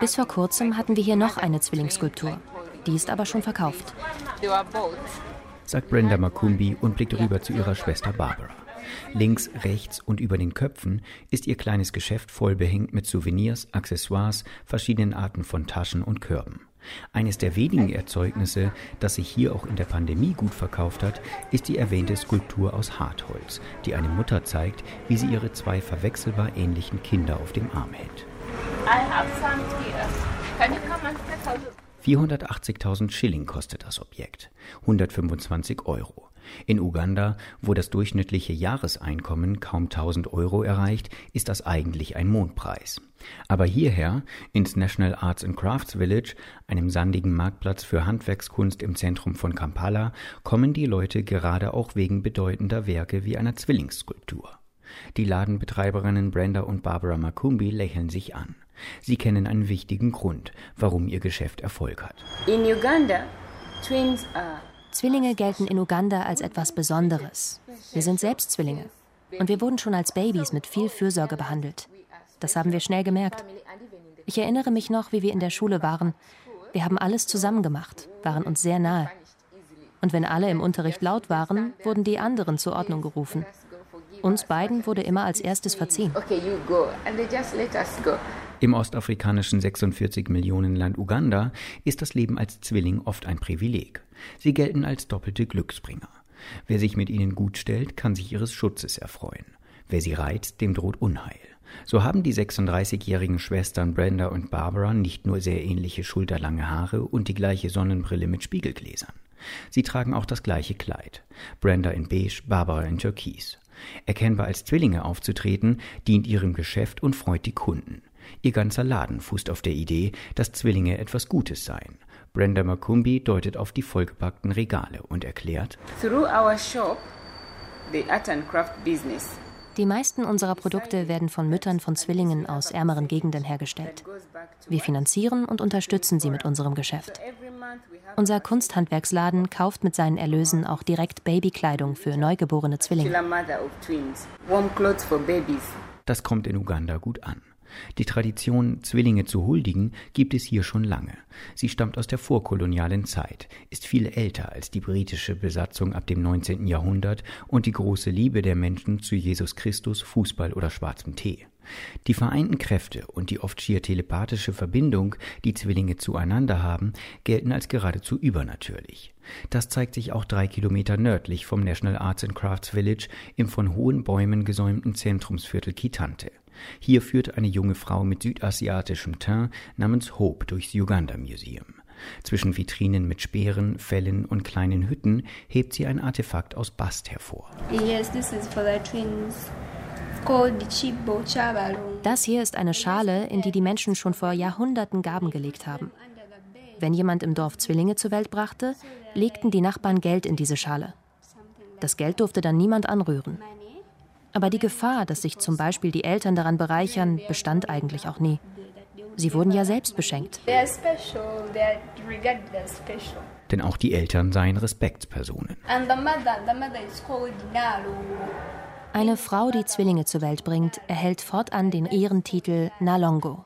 Bis vor kurzem hatten wir hier noch eine Zwillingsskulptur. Die ist aber schon verkauft. sagt Brenda Makumbi und blickt rüber zu ihrer Schwester Barbara. Links, rechts und über den Köpfen ist ihr kleines Geschäft voll behängt mit Souvenirs, Accessoires, verschiedenen Arten von Taschen und Körben. Eines der wenigen Erzeugnisse, das sich hier auch in der Pandemie gut verkauft hat, ist die erwähnte Skulptur aus Hartholz, die eine Mutter zeigt, wie sie ihre zwei verwechselbar ähnlichen Kinder auf dem Arm hält. I have some here. Can you come and take a look? 480.000 Schilling kostet das Objekt, 125 Euro. In Uganda, wo das durchschnittliche Jahreseinkommen kaum 1000 Euro erreicht, ist das eigentlich ein Mondpreis. Aber hierher, ins National Arts and Crafts Village, einem sandigen Marktplatz für Handwerkskunst im Zentrum von Kampala, kommen die Leute gerade auch wegen bedeutender Werke wie einer Zwillingsskulptur. Die Ladenbetreiberinnen Brenda und Barbara Makumbi lächeln sich an. Sie kennen einen wichtigen Grund, warum ihr Geschäft Erfolg hat. In Uganda, twins are Zwillinge gelten in Uganda als etwas Besonderes. Wir sind selbst Zwillinge. Und wir wurden schon als Babys mit viel Fürsorge behandelt. Das haben wir schnell gemerkt. Ich erinnere mich noch, wie wir in der Schule waren. Wir haben alles zusammen gemacht, waren uns sehr nahe. Und wenn alle im Unterricht laut waren, wurden die anderen zur Ordnung gerufen. Uns beiden wurde immer als erstes verziehen. okay, you go, and they just let us go. Im ostafrikanischen 46 Millionen Land Uganda ist das Leben als Zwilling oft ein Privileg. Sie gelten als doppelte Glücksbringer. Wer sich mit ihnen gut stellt, kann sich ihres Schutzes erfreuen. Wer sie reizt, dem droht Unheil. So haben die 36-jährigen Schwestern Brenda und Barbara nicht nur sehr ähnliche schulterlange Haare und die gleiche Sonnenbrille mit Spiegelgläsern. Sie tragen auch das gleiche Kleid. Brenda in beige, Barbara in türkis. Erkennbar als Zwillinge aufzutreten, dient ihrem Geschäft und freut die Kunden. Ihr ganzer Laden fußt auf der Idee, dass Zwillinge etwas Gutes seien. Brenda Makumbi deutet auf die vollgepackten Regale und erklärt, Through our shop, the art and craft business, Die meisten unserer Produkte werden von Müttern von Zwillingen aus ärmeren Gegenden hergestellt. Wir finanzieren und unterstützen sie mit unserem Geschäft. Unser Kunsthandwerksladen kauft mit seinen Erlösen auch direkt Babykleidung für neugeborene Zwillinge. Das kommt in Uganda gut an. Die Tradition, Zwillinge zu huldigen, gibt es hier schon lange. Sie stammt aus der vorkolonialen Zeit, ist viel älter als die britische Besatzung ab dem 19. Jahrhundert und die große Liebe der Menschen zu Jesus Christus, Fußball oder schwarzem Tee. Die vereinten Kräfte und die oft schier telepathische Verbindung, die Zwillinge zueinander haben, gelten als geradezu übernatürlich. Das zeigt sich auch drei Kilometer nördlich vom National Arts and Crafts Village im von hohen Bäumen gesäumten Zentrumsviertel Kitante. Hier führt eine junge Frau mit südasiatischem Teint namens Hope durchs Uganda Museum. Zwischen Vitrinen mit Speeren, Fellen und kleinen Hütten hebt sie ein Artefakt aus Bast hervor. Yes, this is for the twins. Das hier ist eine Schale, in die die Menschen schon vor Jahrhunderten Gaben gelegt haben. Wenn jemand im Dorf Zwillinge zur Welt brachte, legten die Nachbarn Geld in diese Schale. Das Geld durfte dann niemand anrühren. Aber die Gefahr, dass sich zum Beispiel die Eltern daran bereichern, bestand eigentlich auch nie. Sie wurden ja selbst beschenkt. Denn auch die Eltern seien Respektspersonen. Eine Frau, die Zwillinge zur Welt bringt, erhält fortan den Ehrentitel Nalongo.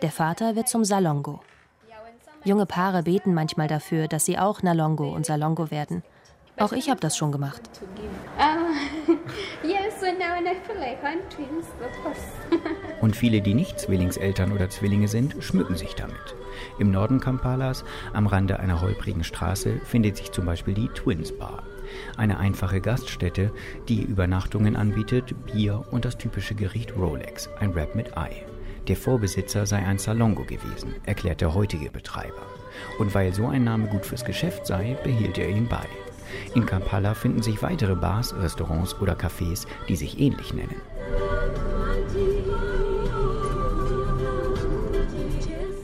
Der Vater wird zum Salongo. Junge Paare beten manchmal dafür, dass sie auch Nalongo und Salongo werden. Auch ich habe das schon gemacht. *laughs* *laughs* Und viele, die nicht Zwillingseltern oder Zwillinge sind, schmücken sich damit. Im Norden Kampalas, am Rande einer holprigen Straße, findet sich zum Beispiel die Twins Bar. Eine einfache Gaststätte, die Übernachtungen anbietet, Bier und das typische Gericht Rolex, ein Wrap mit Ei. Der Vorbesitzer sei ein Salongo gewesen, erklärt der heutige Betreiber. Und weil so ein Name gut fürs Geschäft sei, behielt er ihn bei. In Kampala finden sich weitere Bars, Restaurants oder Cafés, die sich ähnlich nennen.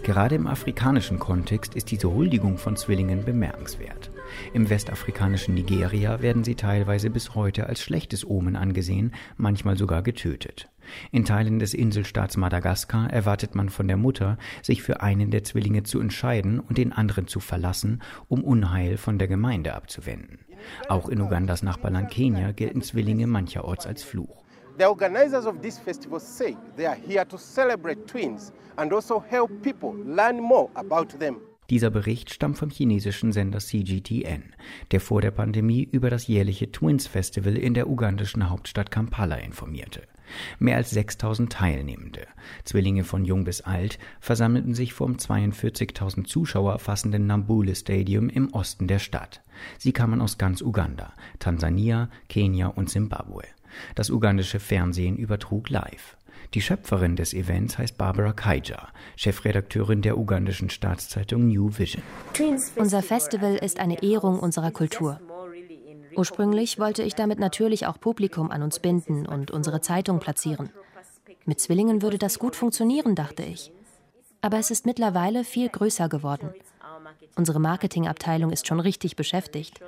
Gerade im afrikanischen Kontext ist diese Huldigung von Zwillingen bemerkenswert. Im westafrikanischen Nigeria werden sie teilweise bis heute als schlechtes Omen angesehen, manchmal sogar getötet. In Teilen des Inselstaats Madagaskar erwartet man von der Mutter, sich für einen der Zwillinge zu entscheiden und den anderen zu verlassen, um Unheil von der Gemeinde abzuwenden. Auch in Ugandas Nachbarland Kenia gelten Zwillinge mancherorts als Fluch. The organizers of this festival say they are here to celebrate twins and also help people learn more about them. Dieser Bericht stammt vom chinesischen Sender CGTN, der vor der Pandemie über das jährliche Twins Festival in der ugandischen Hauptstadt Kampala informierte. Mehr als 6000 Teilnehmende, Zwillinge von jung bis alt, versammelten sich vor dem 42.000 Zuschauer fassenden Nambule Stadium im Osten der Stadt. Sie kamen aus ganz Uganda, Tansania, Kenia und Simbabwe. Das ugandische Fernsehen übertrug live. Die Schöpferin des Events heißt Barbara Kaija, Chefredakteurin der ugandischen Staatszeitung New Vision. Unser Festival ist eine Ehrung unserer Kultur. Ursprünglich wollte ich damit natürlich auch Publikum an uns binden und unsere Zeitung platzieren. Mit Zwillingen würde das gut funktionieren, dachte ich. Aber es ist mittlerweile viel größer geworden. Unsere Marketingabteilung ist schon richtig beschäftigt.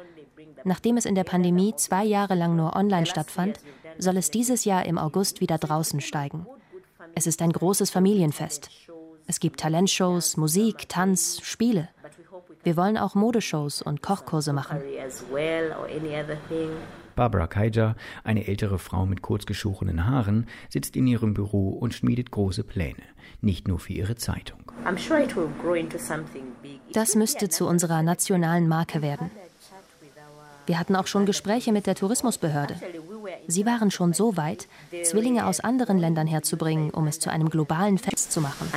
Nachdem es in der Pandemie zwei Jahre lang nur online stattfand, soll es dieses Jahr im August wieder draußen steigen. Es ist ein großes Familienfest. Es gibt Talentshows, Musik, Tanz, Spiele. Wir wollen auch Modeshows und Kochkurse machen. Barbara Kaija, eine ältere Frau mit kurz geschorenen Haaren, sitzt in ihrem Büro und schmiedet große Pläne, nicht nur für ihre Zeitung. Das müsste zu unserer nationalen Marke werden. Wir hatten auch schon Gespräche mit der Tourismusbehörde. Sie waren schon so weit, Zwillinge aus anderen Ländern herzubringen, um es zu einem globalen Fest zu machen.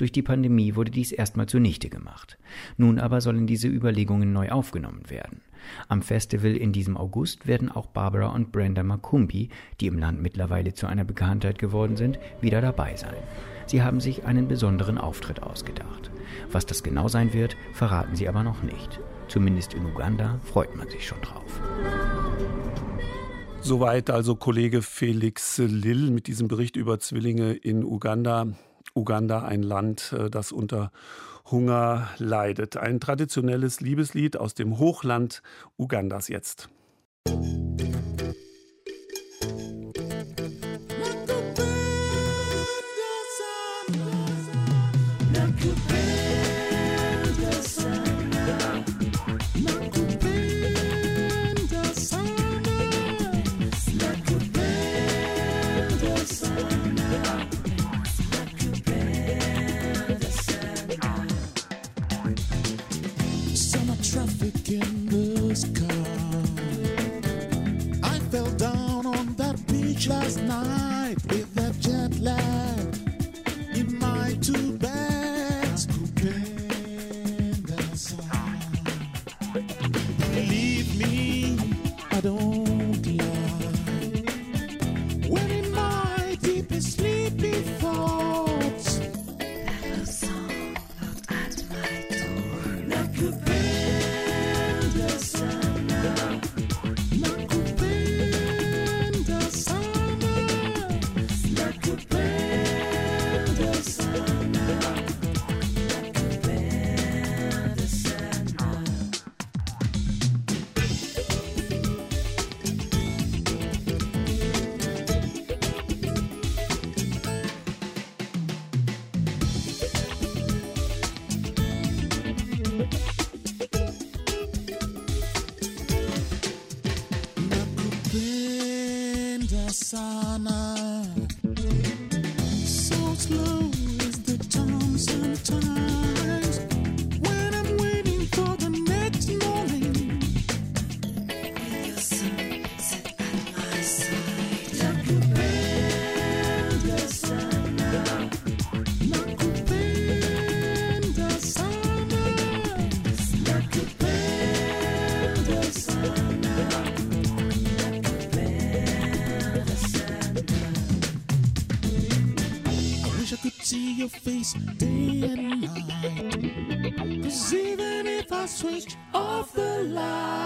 Durch die Pandemie wurde dies erstmal zunichte gemacht. Nun aber sollen diese Überlegungen neu aufgenommen werden. Am Festival in diesem August werden auch Barbara und Brenda Makumbi, die im Land mittlerweile zu einer Bekanntheit geworden sind, wieder dabei sein. Sie haben sich einen besonderen Auftritt ausgedacht. Was das genau sein wird, verraten sie aber noch nicht. Zumindest in Uganda freut man sich schon drauf. Soweit also Kollege Felix Lill mit diesem Bericht über Zwillinge in Uganda. Uganda, ein Land, äh, das unter Hunger leidet. Ein traditionelles Liebeslied aus dem Hochland Ugandas jetzt. sana. Face day and night. Cause even if I switch off the lights,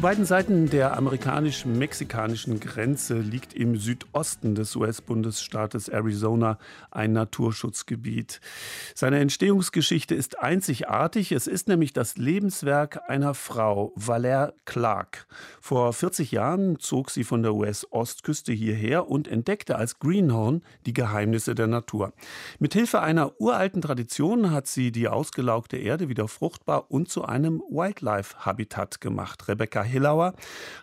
Zu beiden Seiten der amerikanisch-mexikanischen Grenze liegt im Südosten des US-Bundesstaates Arizona ein Naturschutzgebiet. Seine Entstehungsgeschichte ist einzigartig. Es ist nämlich das Lebenswerk einer Frau, Valère Clark. Vor 40 Jahren zog sie von der US-Ostküste hierher und entdeckte als Greenhorn die Geheimnisse der Natur. Mithilfe einer uralten Tradition hat sie die ausgelaugte Erde wieder fruchtbar und zu einem Wildlife-Habitat gemacht. Rebecca Hillauer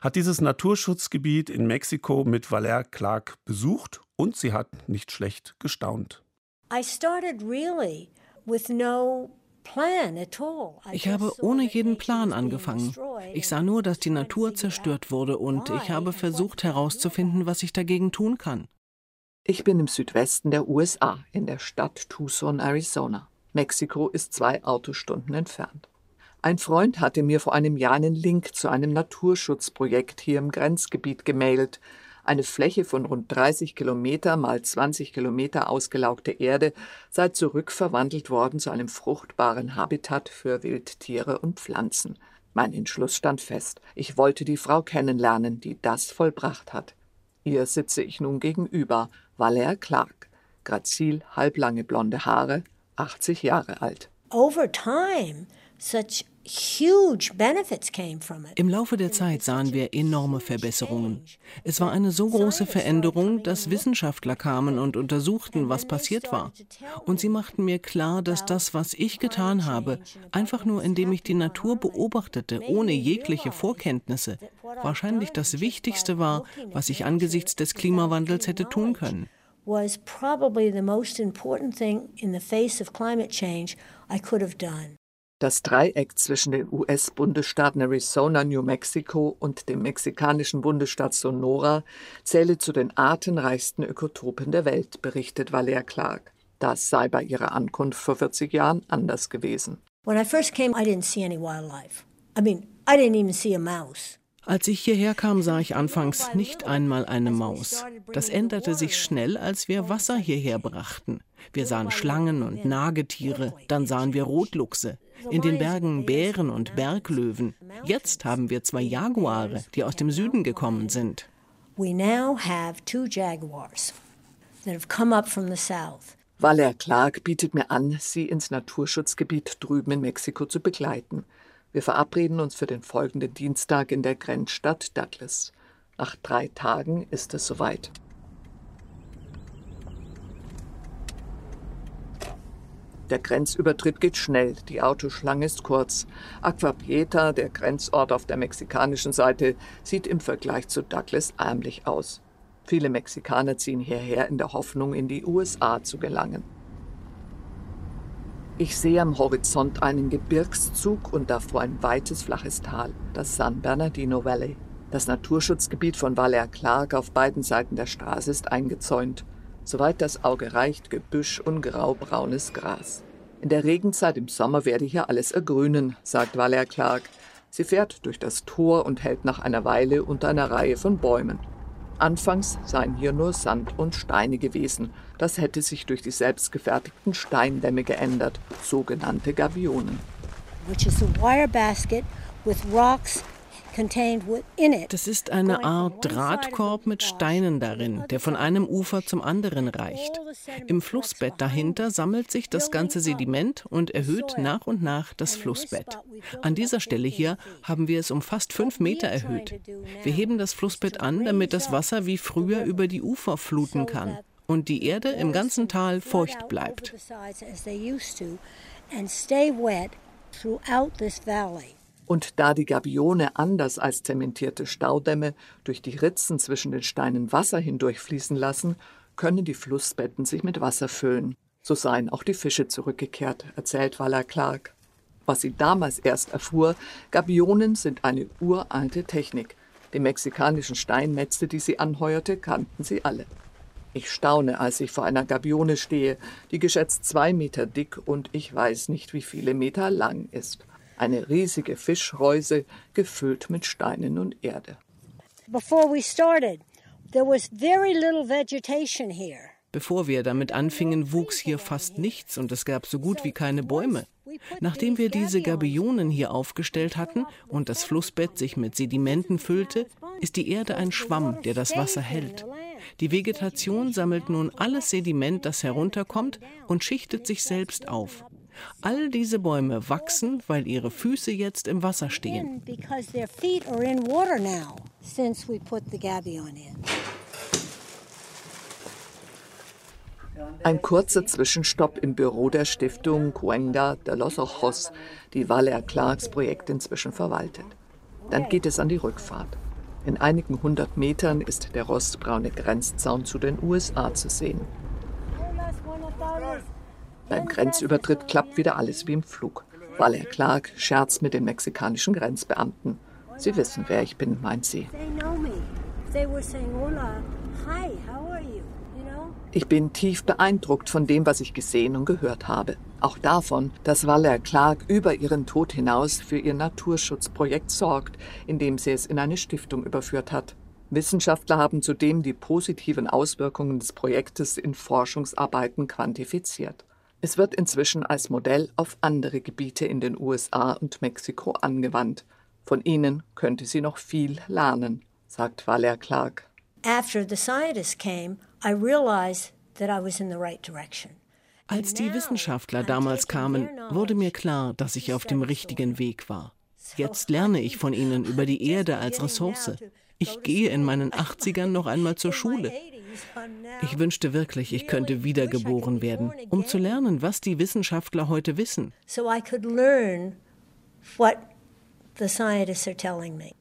hat dieses Naturschutzgebiet in Mexiko mit Valère Clark besucht und sie hat nicht schlecht gestaunt. I started really with no plan at all. I Ich habe ohne jeden Plan angefangen. Ich sah nur, dass die Natur zerstört wurde und ich habe versucht herauszufinden, was ich dagegen tun kann. Ich bin im Südwesten der USA, in der Stadt Tucson, Arizona. Mexiko ist zwei Autostunden entfernt. Ein Freund hatte mir vor einem Jahr einen Link zu einem Naturschutzprojekt hier im Grenzgebiet gemailt. Eine Fläche von rund 30 Kilometer mal 20 Kilometer ausgelaugte Erde sei zurückverwandelt worden zu einem fruchtbaren Habitat für Wildtiere und Pflanzen. Mein Entschluss stand fest. Ich wollte die Frau kennenlernen, die das vollbracht hat. Ihr sitze ich nun gegenüber, Valère Clark, grazil, halblange blonde Haare, 80 Jahre alt. Over time, such huge benefits came from it. Im Laufe der Zeit sahen wir enorme Verbesserungen. Es war eine so große Veränderung, dass Wissenschaftler kamen und untersuchten, was passiert war. Und sie machten mir klar, dass das, was ich getan habe, einfach nur indem ich die Natur beobachtete, ohne jegliche Vorkenntnisse, wahrscheinlich das Wichtigste war, was ich angesichts des Klimawandels hätte tun können. Was probably the most important thing in the face of climate change I could have done. Das Dreieck zwischen den US-Bundesstaaten Arizona, New Mexico und dem mexikanischen Bundesstaat Sonora zähle zu den artenreichsten Ökotopen der Welt, berichtet Valère Clark. Das sei bei ihrer Ankunft vor 40 Jahren anders gewesen. When I first came, I didn't see any wildlife. I mean, I didn't even see a mouse. Als ich hierher kam, sah ich anfangs nicht einmal eine Maus. Das änderte sich schnell, als wir Wasser hierher brachten. Wir sahen Schlangen und Nagetiere, dann sahen wir Rotluchse. In den Bergen Bären und Berglöwen. Jetzt haben wir zwei Jaguare, die aus dem Süden gekommen sind. We now have two jaguars that have come up from the south. Valère Clark bietet mir an, sie ins Naturschutzgebiet drüben in Mexiko zu begleiten. Wir verabreden uns für den folgenden Dienstag in der Grenzstadt Douglas. Nach drei Tagen ist es soweit. Der Grenzübertritt geht schnell, die Autoschlange ist kurz. Aqua Prieta, der Grenzort auf der mexikanischen Seite, sieht im Vergleich zu Douglas ärmlich aus. Viele Mexikaner ziehen hierher in der Hoffnung, in die USA zu gelangen. Ich sehe am Horizont einen Gebirgszug und davor ein weites, flaches Tal, das San Bernardino Valley. Das Naturschutzgebiet von Valère Clark auf beiden Seiten der Straße ist eingezäunt. Soweit das Auge reicht, Gebüsch und graubraunes Gras. In der Regenzeit im Sommer werde hier alles ergrünen, sagt Valère Clark. Sie fährt durch das Tor und hält nach einer Weile unter einer Reihe von Bäumen. Anfangs seien hier nur Sand und Steine gewesen. Das hätte sich durch die selbstgefertigten Steindämme geändert, sogenannte it. Das ist eine Art Drahtkorb mit Steinen darin, der von einem Ufer zum anderen reicht. Im Flussbett dahinter sammelt sich das ganze Sediment und erhöht nach und nach das Flussbett. An dieser Stelle hier haben wir es um fast fünf Meter erhöht. Wir heben das Flussbett an, damit das Wasser wie früher über die Ufer fluten kann und die Erde im ganzen Tal feucht bleibt. Und da die Gabione anders als zementierte Staudämme durch die Ritzen zwischen den Steinen Wasser hindurchfließen lassen, können die Flussbetten sich mit Wasser füllen. So seien auch die Fische zurückgekehrt, erzählt Walla Clark. Was sie damals erst erfuhr, Gabionen sind eine uralte Technik. Die mexikanischen Steinmetze, die sie anheuerte, kannten sie alle. Ich staune, als ich vor einer Gabione stehe, die geschätzt zwei Meter dick und ich weiß nicht, wie viele Meter lang ist. Eine riesige Fischreuse, gefüllt mit Steinen und Erde. Before we started, there was very little vegetation here. Bevor wir damit anfingen, wuchs hier fast nichts und es gab so gut wie keine Bäume. Nachdem wir diese Gabionen hier aufgestellt hatten und das Flussbett sich mit Sedimenten füllte, ist die Erde ein Schwamm, der das Wasser hält. Die Vegetation sammelt nun alles Sediment, das herunterkommt, und schichtet sich selbst auf. All diese Bäume wachsen, weil ihre Füße jetzt im Wasser stehen. Because their feet are in water now since we put the gabion in. Ein kurzer Zwischenstopp im Büro der Stiftung Cuenca de los Ojos, die Valer Clarks Projekt inzwischen verwaltet. Dann geht es an die Rückfahrt. In einigen hundert Metern ist der rostbraune Grenzzaun zu den USA zu sehen. Beim Grenzübertritt klappt wieder alles wie im Flug. Valer Clark scherzt mit den mexikanischen Grenzbeamten. Sie wissen, wer ich bin, meint sie. They were saying, Hola, hi, how are you? Ich bin tief beeindruckt von dem, was ich gesehen und gehört habe. Auch davon, dass Valer Clark über ihren Tod hinaus für ihr Naturschutzprojekt sorgt, indem sie es in eine Stiftung überführt hat. Wissenschaftler haben zudem die positiven Auswirkungen des Projektes in Forschungsarbeiten quantifiziert. Es wird inzwischen als Modell auf andere Gebiete in den USA und Mexiko angewandt. Von ihnen könnte sie noch viel lernen, sagt Valer Clark. After the scientists came, I realized that I was in the right direction. Als die Wissenschaftler damals kamen, wurde mir klar, dass ich auf dem richtigen Weg war. Jetzt lerne ich von ihnen über die Erde als Ressource. Ich gehe in meinen *laughs* 80ern noch einmal zur Schule. Ich wünschte wirklich, ich könnte wiedergeboren werden, um zu lernen, was die Wissenschaftler heute wissen. So I could learn what the scientists are telling me.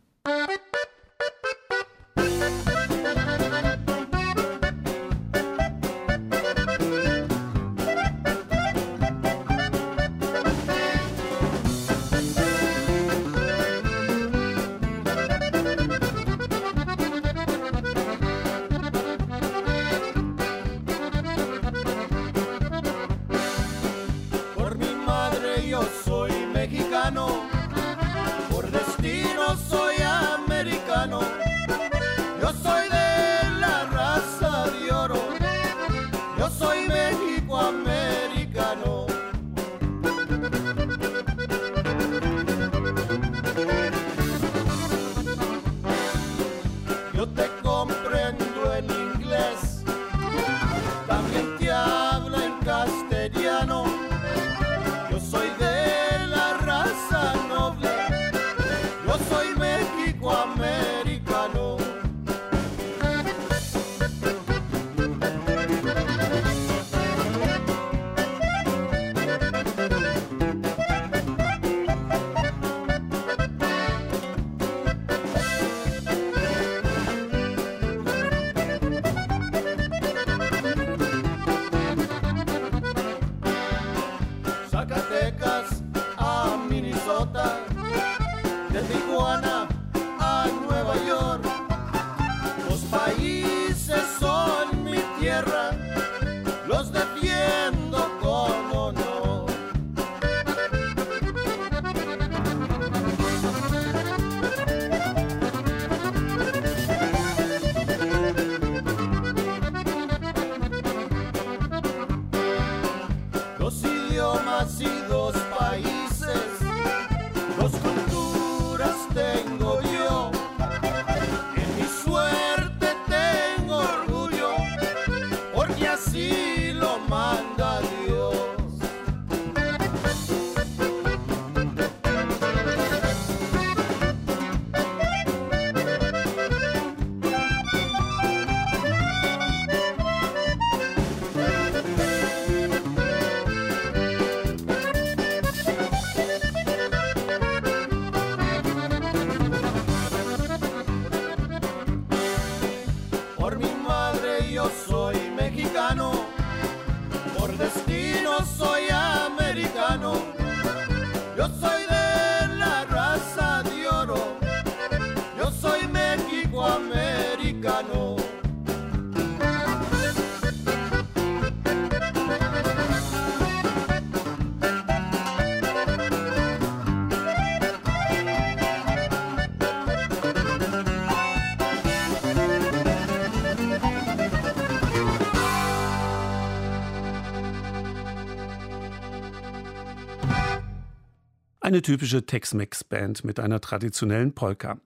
Eine typische Tex-Mex-Band mit einer traditionellen Polka.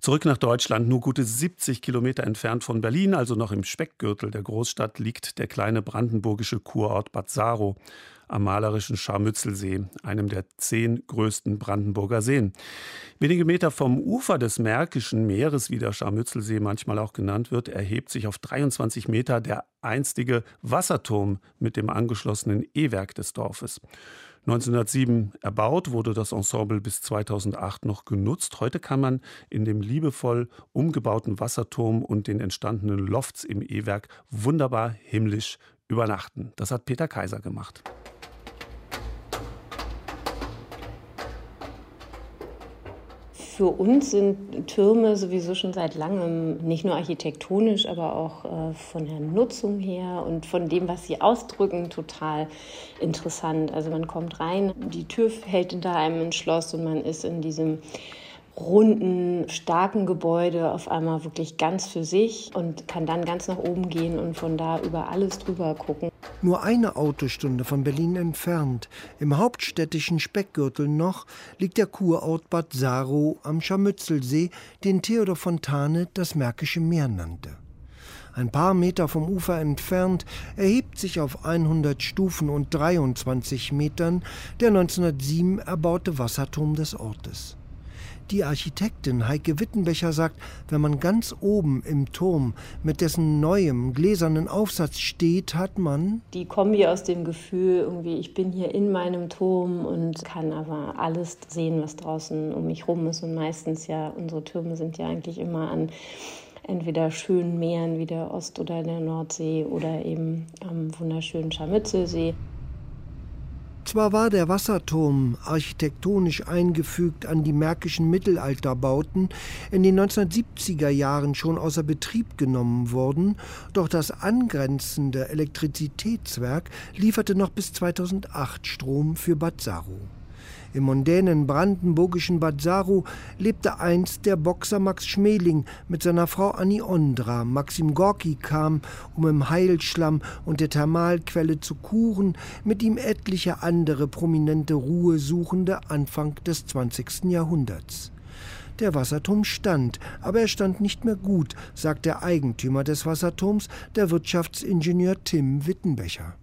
Zurück nach Deutschland, nur gute 70 Kilometer entfernt von Berlin, also noch im Speckgürtel der Großstadt, liegt der kleine brandenburgische Kurort Bad Saro am malerischen Scharmützelsee, einem der zehn größten Brandenburger Seen. Wenige Meter vom Ufer des Märkischen Meeres, wie der Scharmützelsee manchmal auch genannt wird, erhebt sich auf 23 Meter der einstige Wasserturm mit dem angeschlossenen E-Werk des Dorfes. 1907 erbaut, wurde das Ensemble bis 2008 noch genutzt. Heute kann man in dem liebevoll umgebauten Wasserturm und den entstandenen Lofts im E-Werk wunderbar himmlisch übernachten. Das hat Peter Kaiser gemacht. Für uns sind Türme sowieso schon seit langem nicht nur architektonisch, aber auch äh, von der Nutzung her und von dem, was sie ausdrücken, total interessant. Also man kommt rein, die Tür hält hinter einem ein Schloss und man ist in diesem runden, starken Gebäude auf einmal wirklich ganz für sich und kann dann ganz nach oben gehen und von da über alles drüber gucken. Nur eine Autostunde von Berlin entfernt, im hauptstädtischen Speckgürtel noch, liegt der Kurort Bad Saro am Scharmützelsee, den Theodor Fontane das Märkische Meer nannte. Ein paar Meter vom Ufer entfernt erhebt sich auf 100 Stufen und 23 Metern der 1907 erbaute Wasserturm des Ortes. Die Architektin Heike Wittenbecher sagt, wenn man ganz oben im Turm mit dessen neuem gläsernen Aufsatz steht, hat man Die Kombi aus dem Gefühl, irgendwie, ich bin hier in meinem Turm und kann aber alles sehen, was draußen um mich rum ist. Und meistens ja, unsere Türme sind ja eigentlich immer an entweder schönen Meeren wie der Ost- oder der Nordsee oder eben am wunderschönen Scharmützelsee. Zwar war der Wasserturm architektonisch eingefügt an die märkischen Mittelalterbauten in den 1970er Jahren schon außer Betrieb genommen worden, doch das angrenzende Elektrizitätswerk lieferte noch bis 2008 Strom für Bad Saro. Im mondänen brandenburgischen Bad Saro lebte einst der Boxer Max Schmeling mit seiner Frau Annie Ondra. Maxim Gorki kam, um im Heilschlamm und der Thermalquelle zu kuren, mit ihm etliche andere prominente Ruhesuchende Anfang des 20. Jahrhunderts. Der Wasserturm stand, aber er stand nicht mehr gut, sagt der Eigentümer des Wasserturms, der Wirtschaftsingenieur Tim Wittenbecher.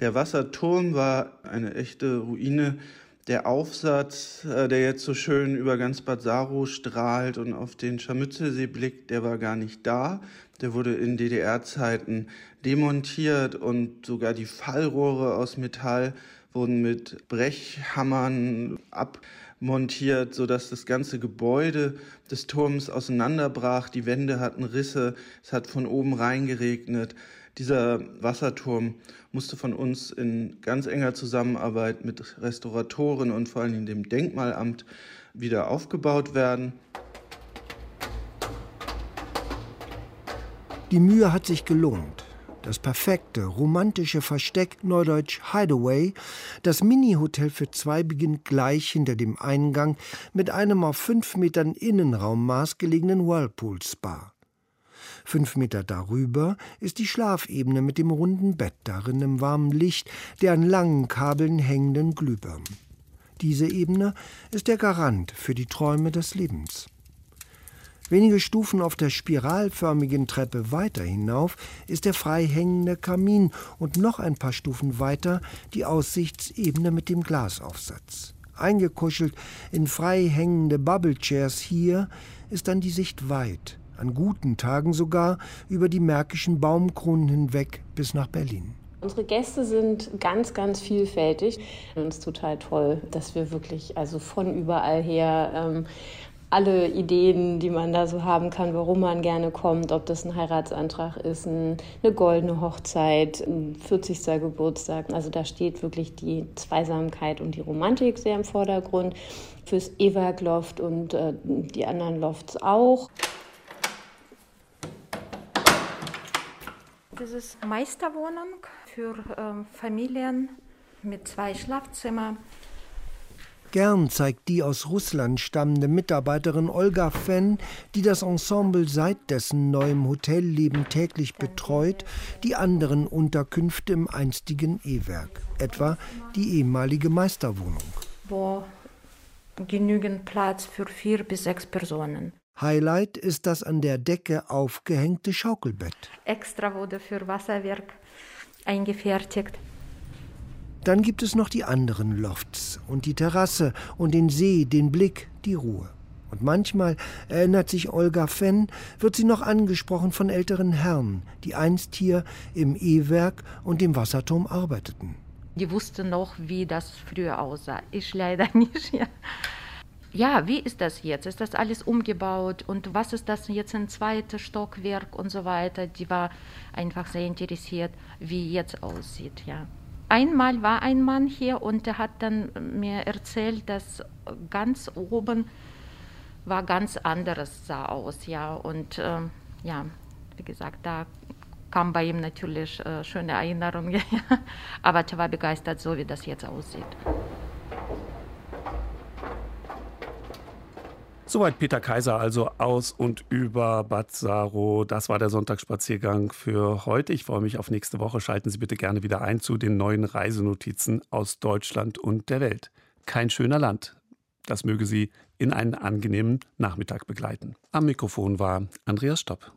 Der Wasserturm war eine echte Ruine. Der Aufsatz, äh, der jetzt so schön über ganz Bad Saro strahlt und auf den Scharmützelsee blickt, der war gar nicht da. Der wurde in DDR-Zeiten demontiert und sogar die Fallrohre aus Metall wurden mit Brechhammern abmontiert, sodass das ganze Gebäude des Turms auseinanderbrach. Die Wände hatten Risse, es hat von oben reingeregnet. Dieser Wasserturm musste von uns in ganz enger Zusammenarbeit mit Restauratoren und vor allem dem Denkmalamt wieder aufgebaut werden. Die Mühe hat sich gelohnt. Das perfekte, romantische Versteck, neudeutsch Hideaway, das Mini-Hotel für zwei beginnt gleich hinter dem Eingang mit einem auf fünf Metern Innenraummaß gelegenen Whirlpool-Spa. Fünf Meter darüber ist die Schlafebene mit dem runden Bett, darin im warmen Licht der an langen Kabeln hängenden Glühbirnen. Diese Ebene ist der Garant für die Träume des Lebens. Wenige Stufen auf der spiralförmigen Treppe weiter hinauf ist der frei hängende Kamin und noch ein paar Stufen weiter die Aussichtsebene mit dem Glasaufsatz. Eingekuschelt in frei hängende Bubble Chairs hier ist dann die Sicht weit, an guten Tagen sogar über die märkischen Baumkronen hinweg bis nach Berlin. Unsere Gäste sind ganz, ganz vielfältig. Es ist total toll, dass wir wirklich also von überall her ähm, alle Ideen, die man da so haben kann, warum man gerne kommt, ob das ein Heiratsantrag ist, ein, eine goldene Hochzeit, ein 40. Geburtstag. Also da steht wirklich die Zweisamkeit und die Romantik sehr im Vordergrund. Fürs E-Werk Loft und äh, die anderen Lofts auch. Das ist Meisterwohnung für ähm, Familien mit zwei Schlafzimmern. Gern zeigt die aus Russland stammende Mitarbeiterin Olga Fenn, die das Ensemble seit dessen neuem Hotelleben täglich betreut, die anderen Unterkünfte im einstigen E-Werk, etwa die ehemalige Meisterwohnung. Wo genügend Platz für vier bis sechs Personen. Highlight ist das an der Decke aufgehängte Schaukelbett. Extra wurde für Wasserwerk eingefertigt. Dann gibt es noch die anderen Lofts und die Terrasse und den See, den Blick, die Ruhe. Und manchmal, erinnert sich Olga Fenn, wird sie noch angesprochen von älteren Herren, die einst hier im E-Werk und dem Wasserturm arbeiteten. Die wussten noch, wie das früher aussah. Ich leider *laughs* nicht. Ja. Ja, wie ist das jetzt? Ist das alles umgebaut? Und was ist das jetzt ein zweites Stockwerk und so weiter? Die war einfach sehr interessiert, wie jetzt aussieht. Ja. Einmal war ein Mann hier und der hat dann mir erzählt, dass ganz oben war ganz anderes sah aus, ja. Und äh, ja, wie gesagt, da kam bei ihm natürlich äh, schöne Erinnerungen, *laughs* aber er war begeistert, so wie das jetzt aussieht. Soweit Peter Kaiser also aus und über Bad Saro. Das war der Sonntagsspaziergang für heute. Ich freue mich auf nächste Woche. Schalten Sie bitte gerne wieder ein zu den neuen Reisenotizen aus Deutschland und der Welt. Kein schöner Land. Das möge Sie in einen angenehmen Nachmittag begleiten. Am Mikrofon war Andreas Stopp.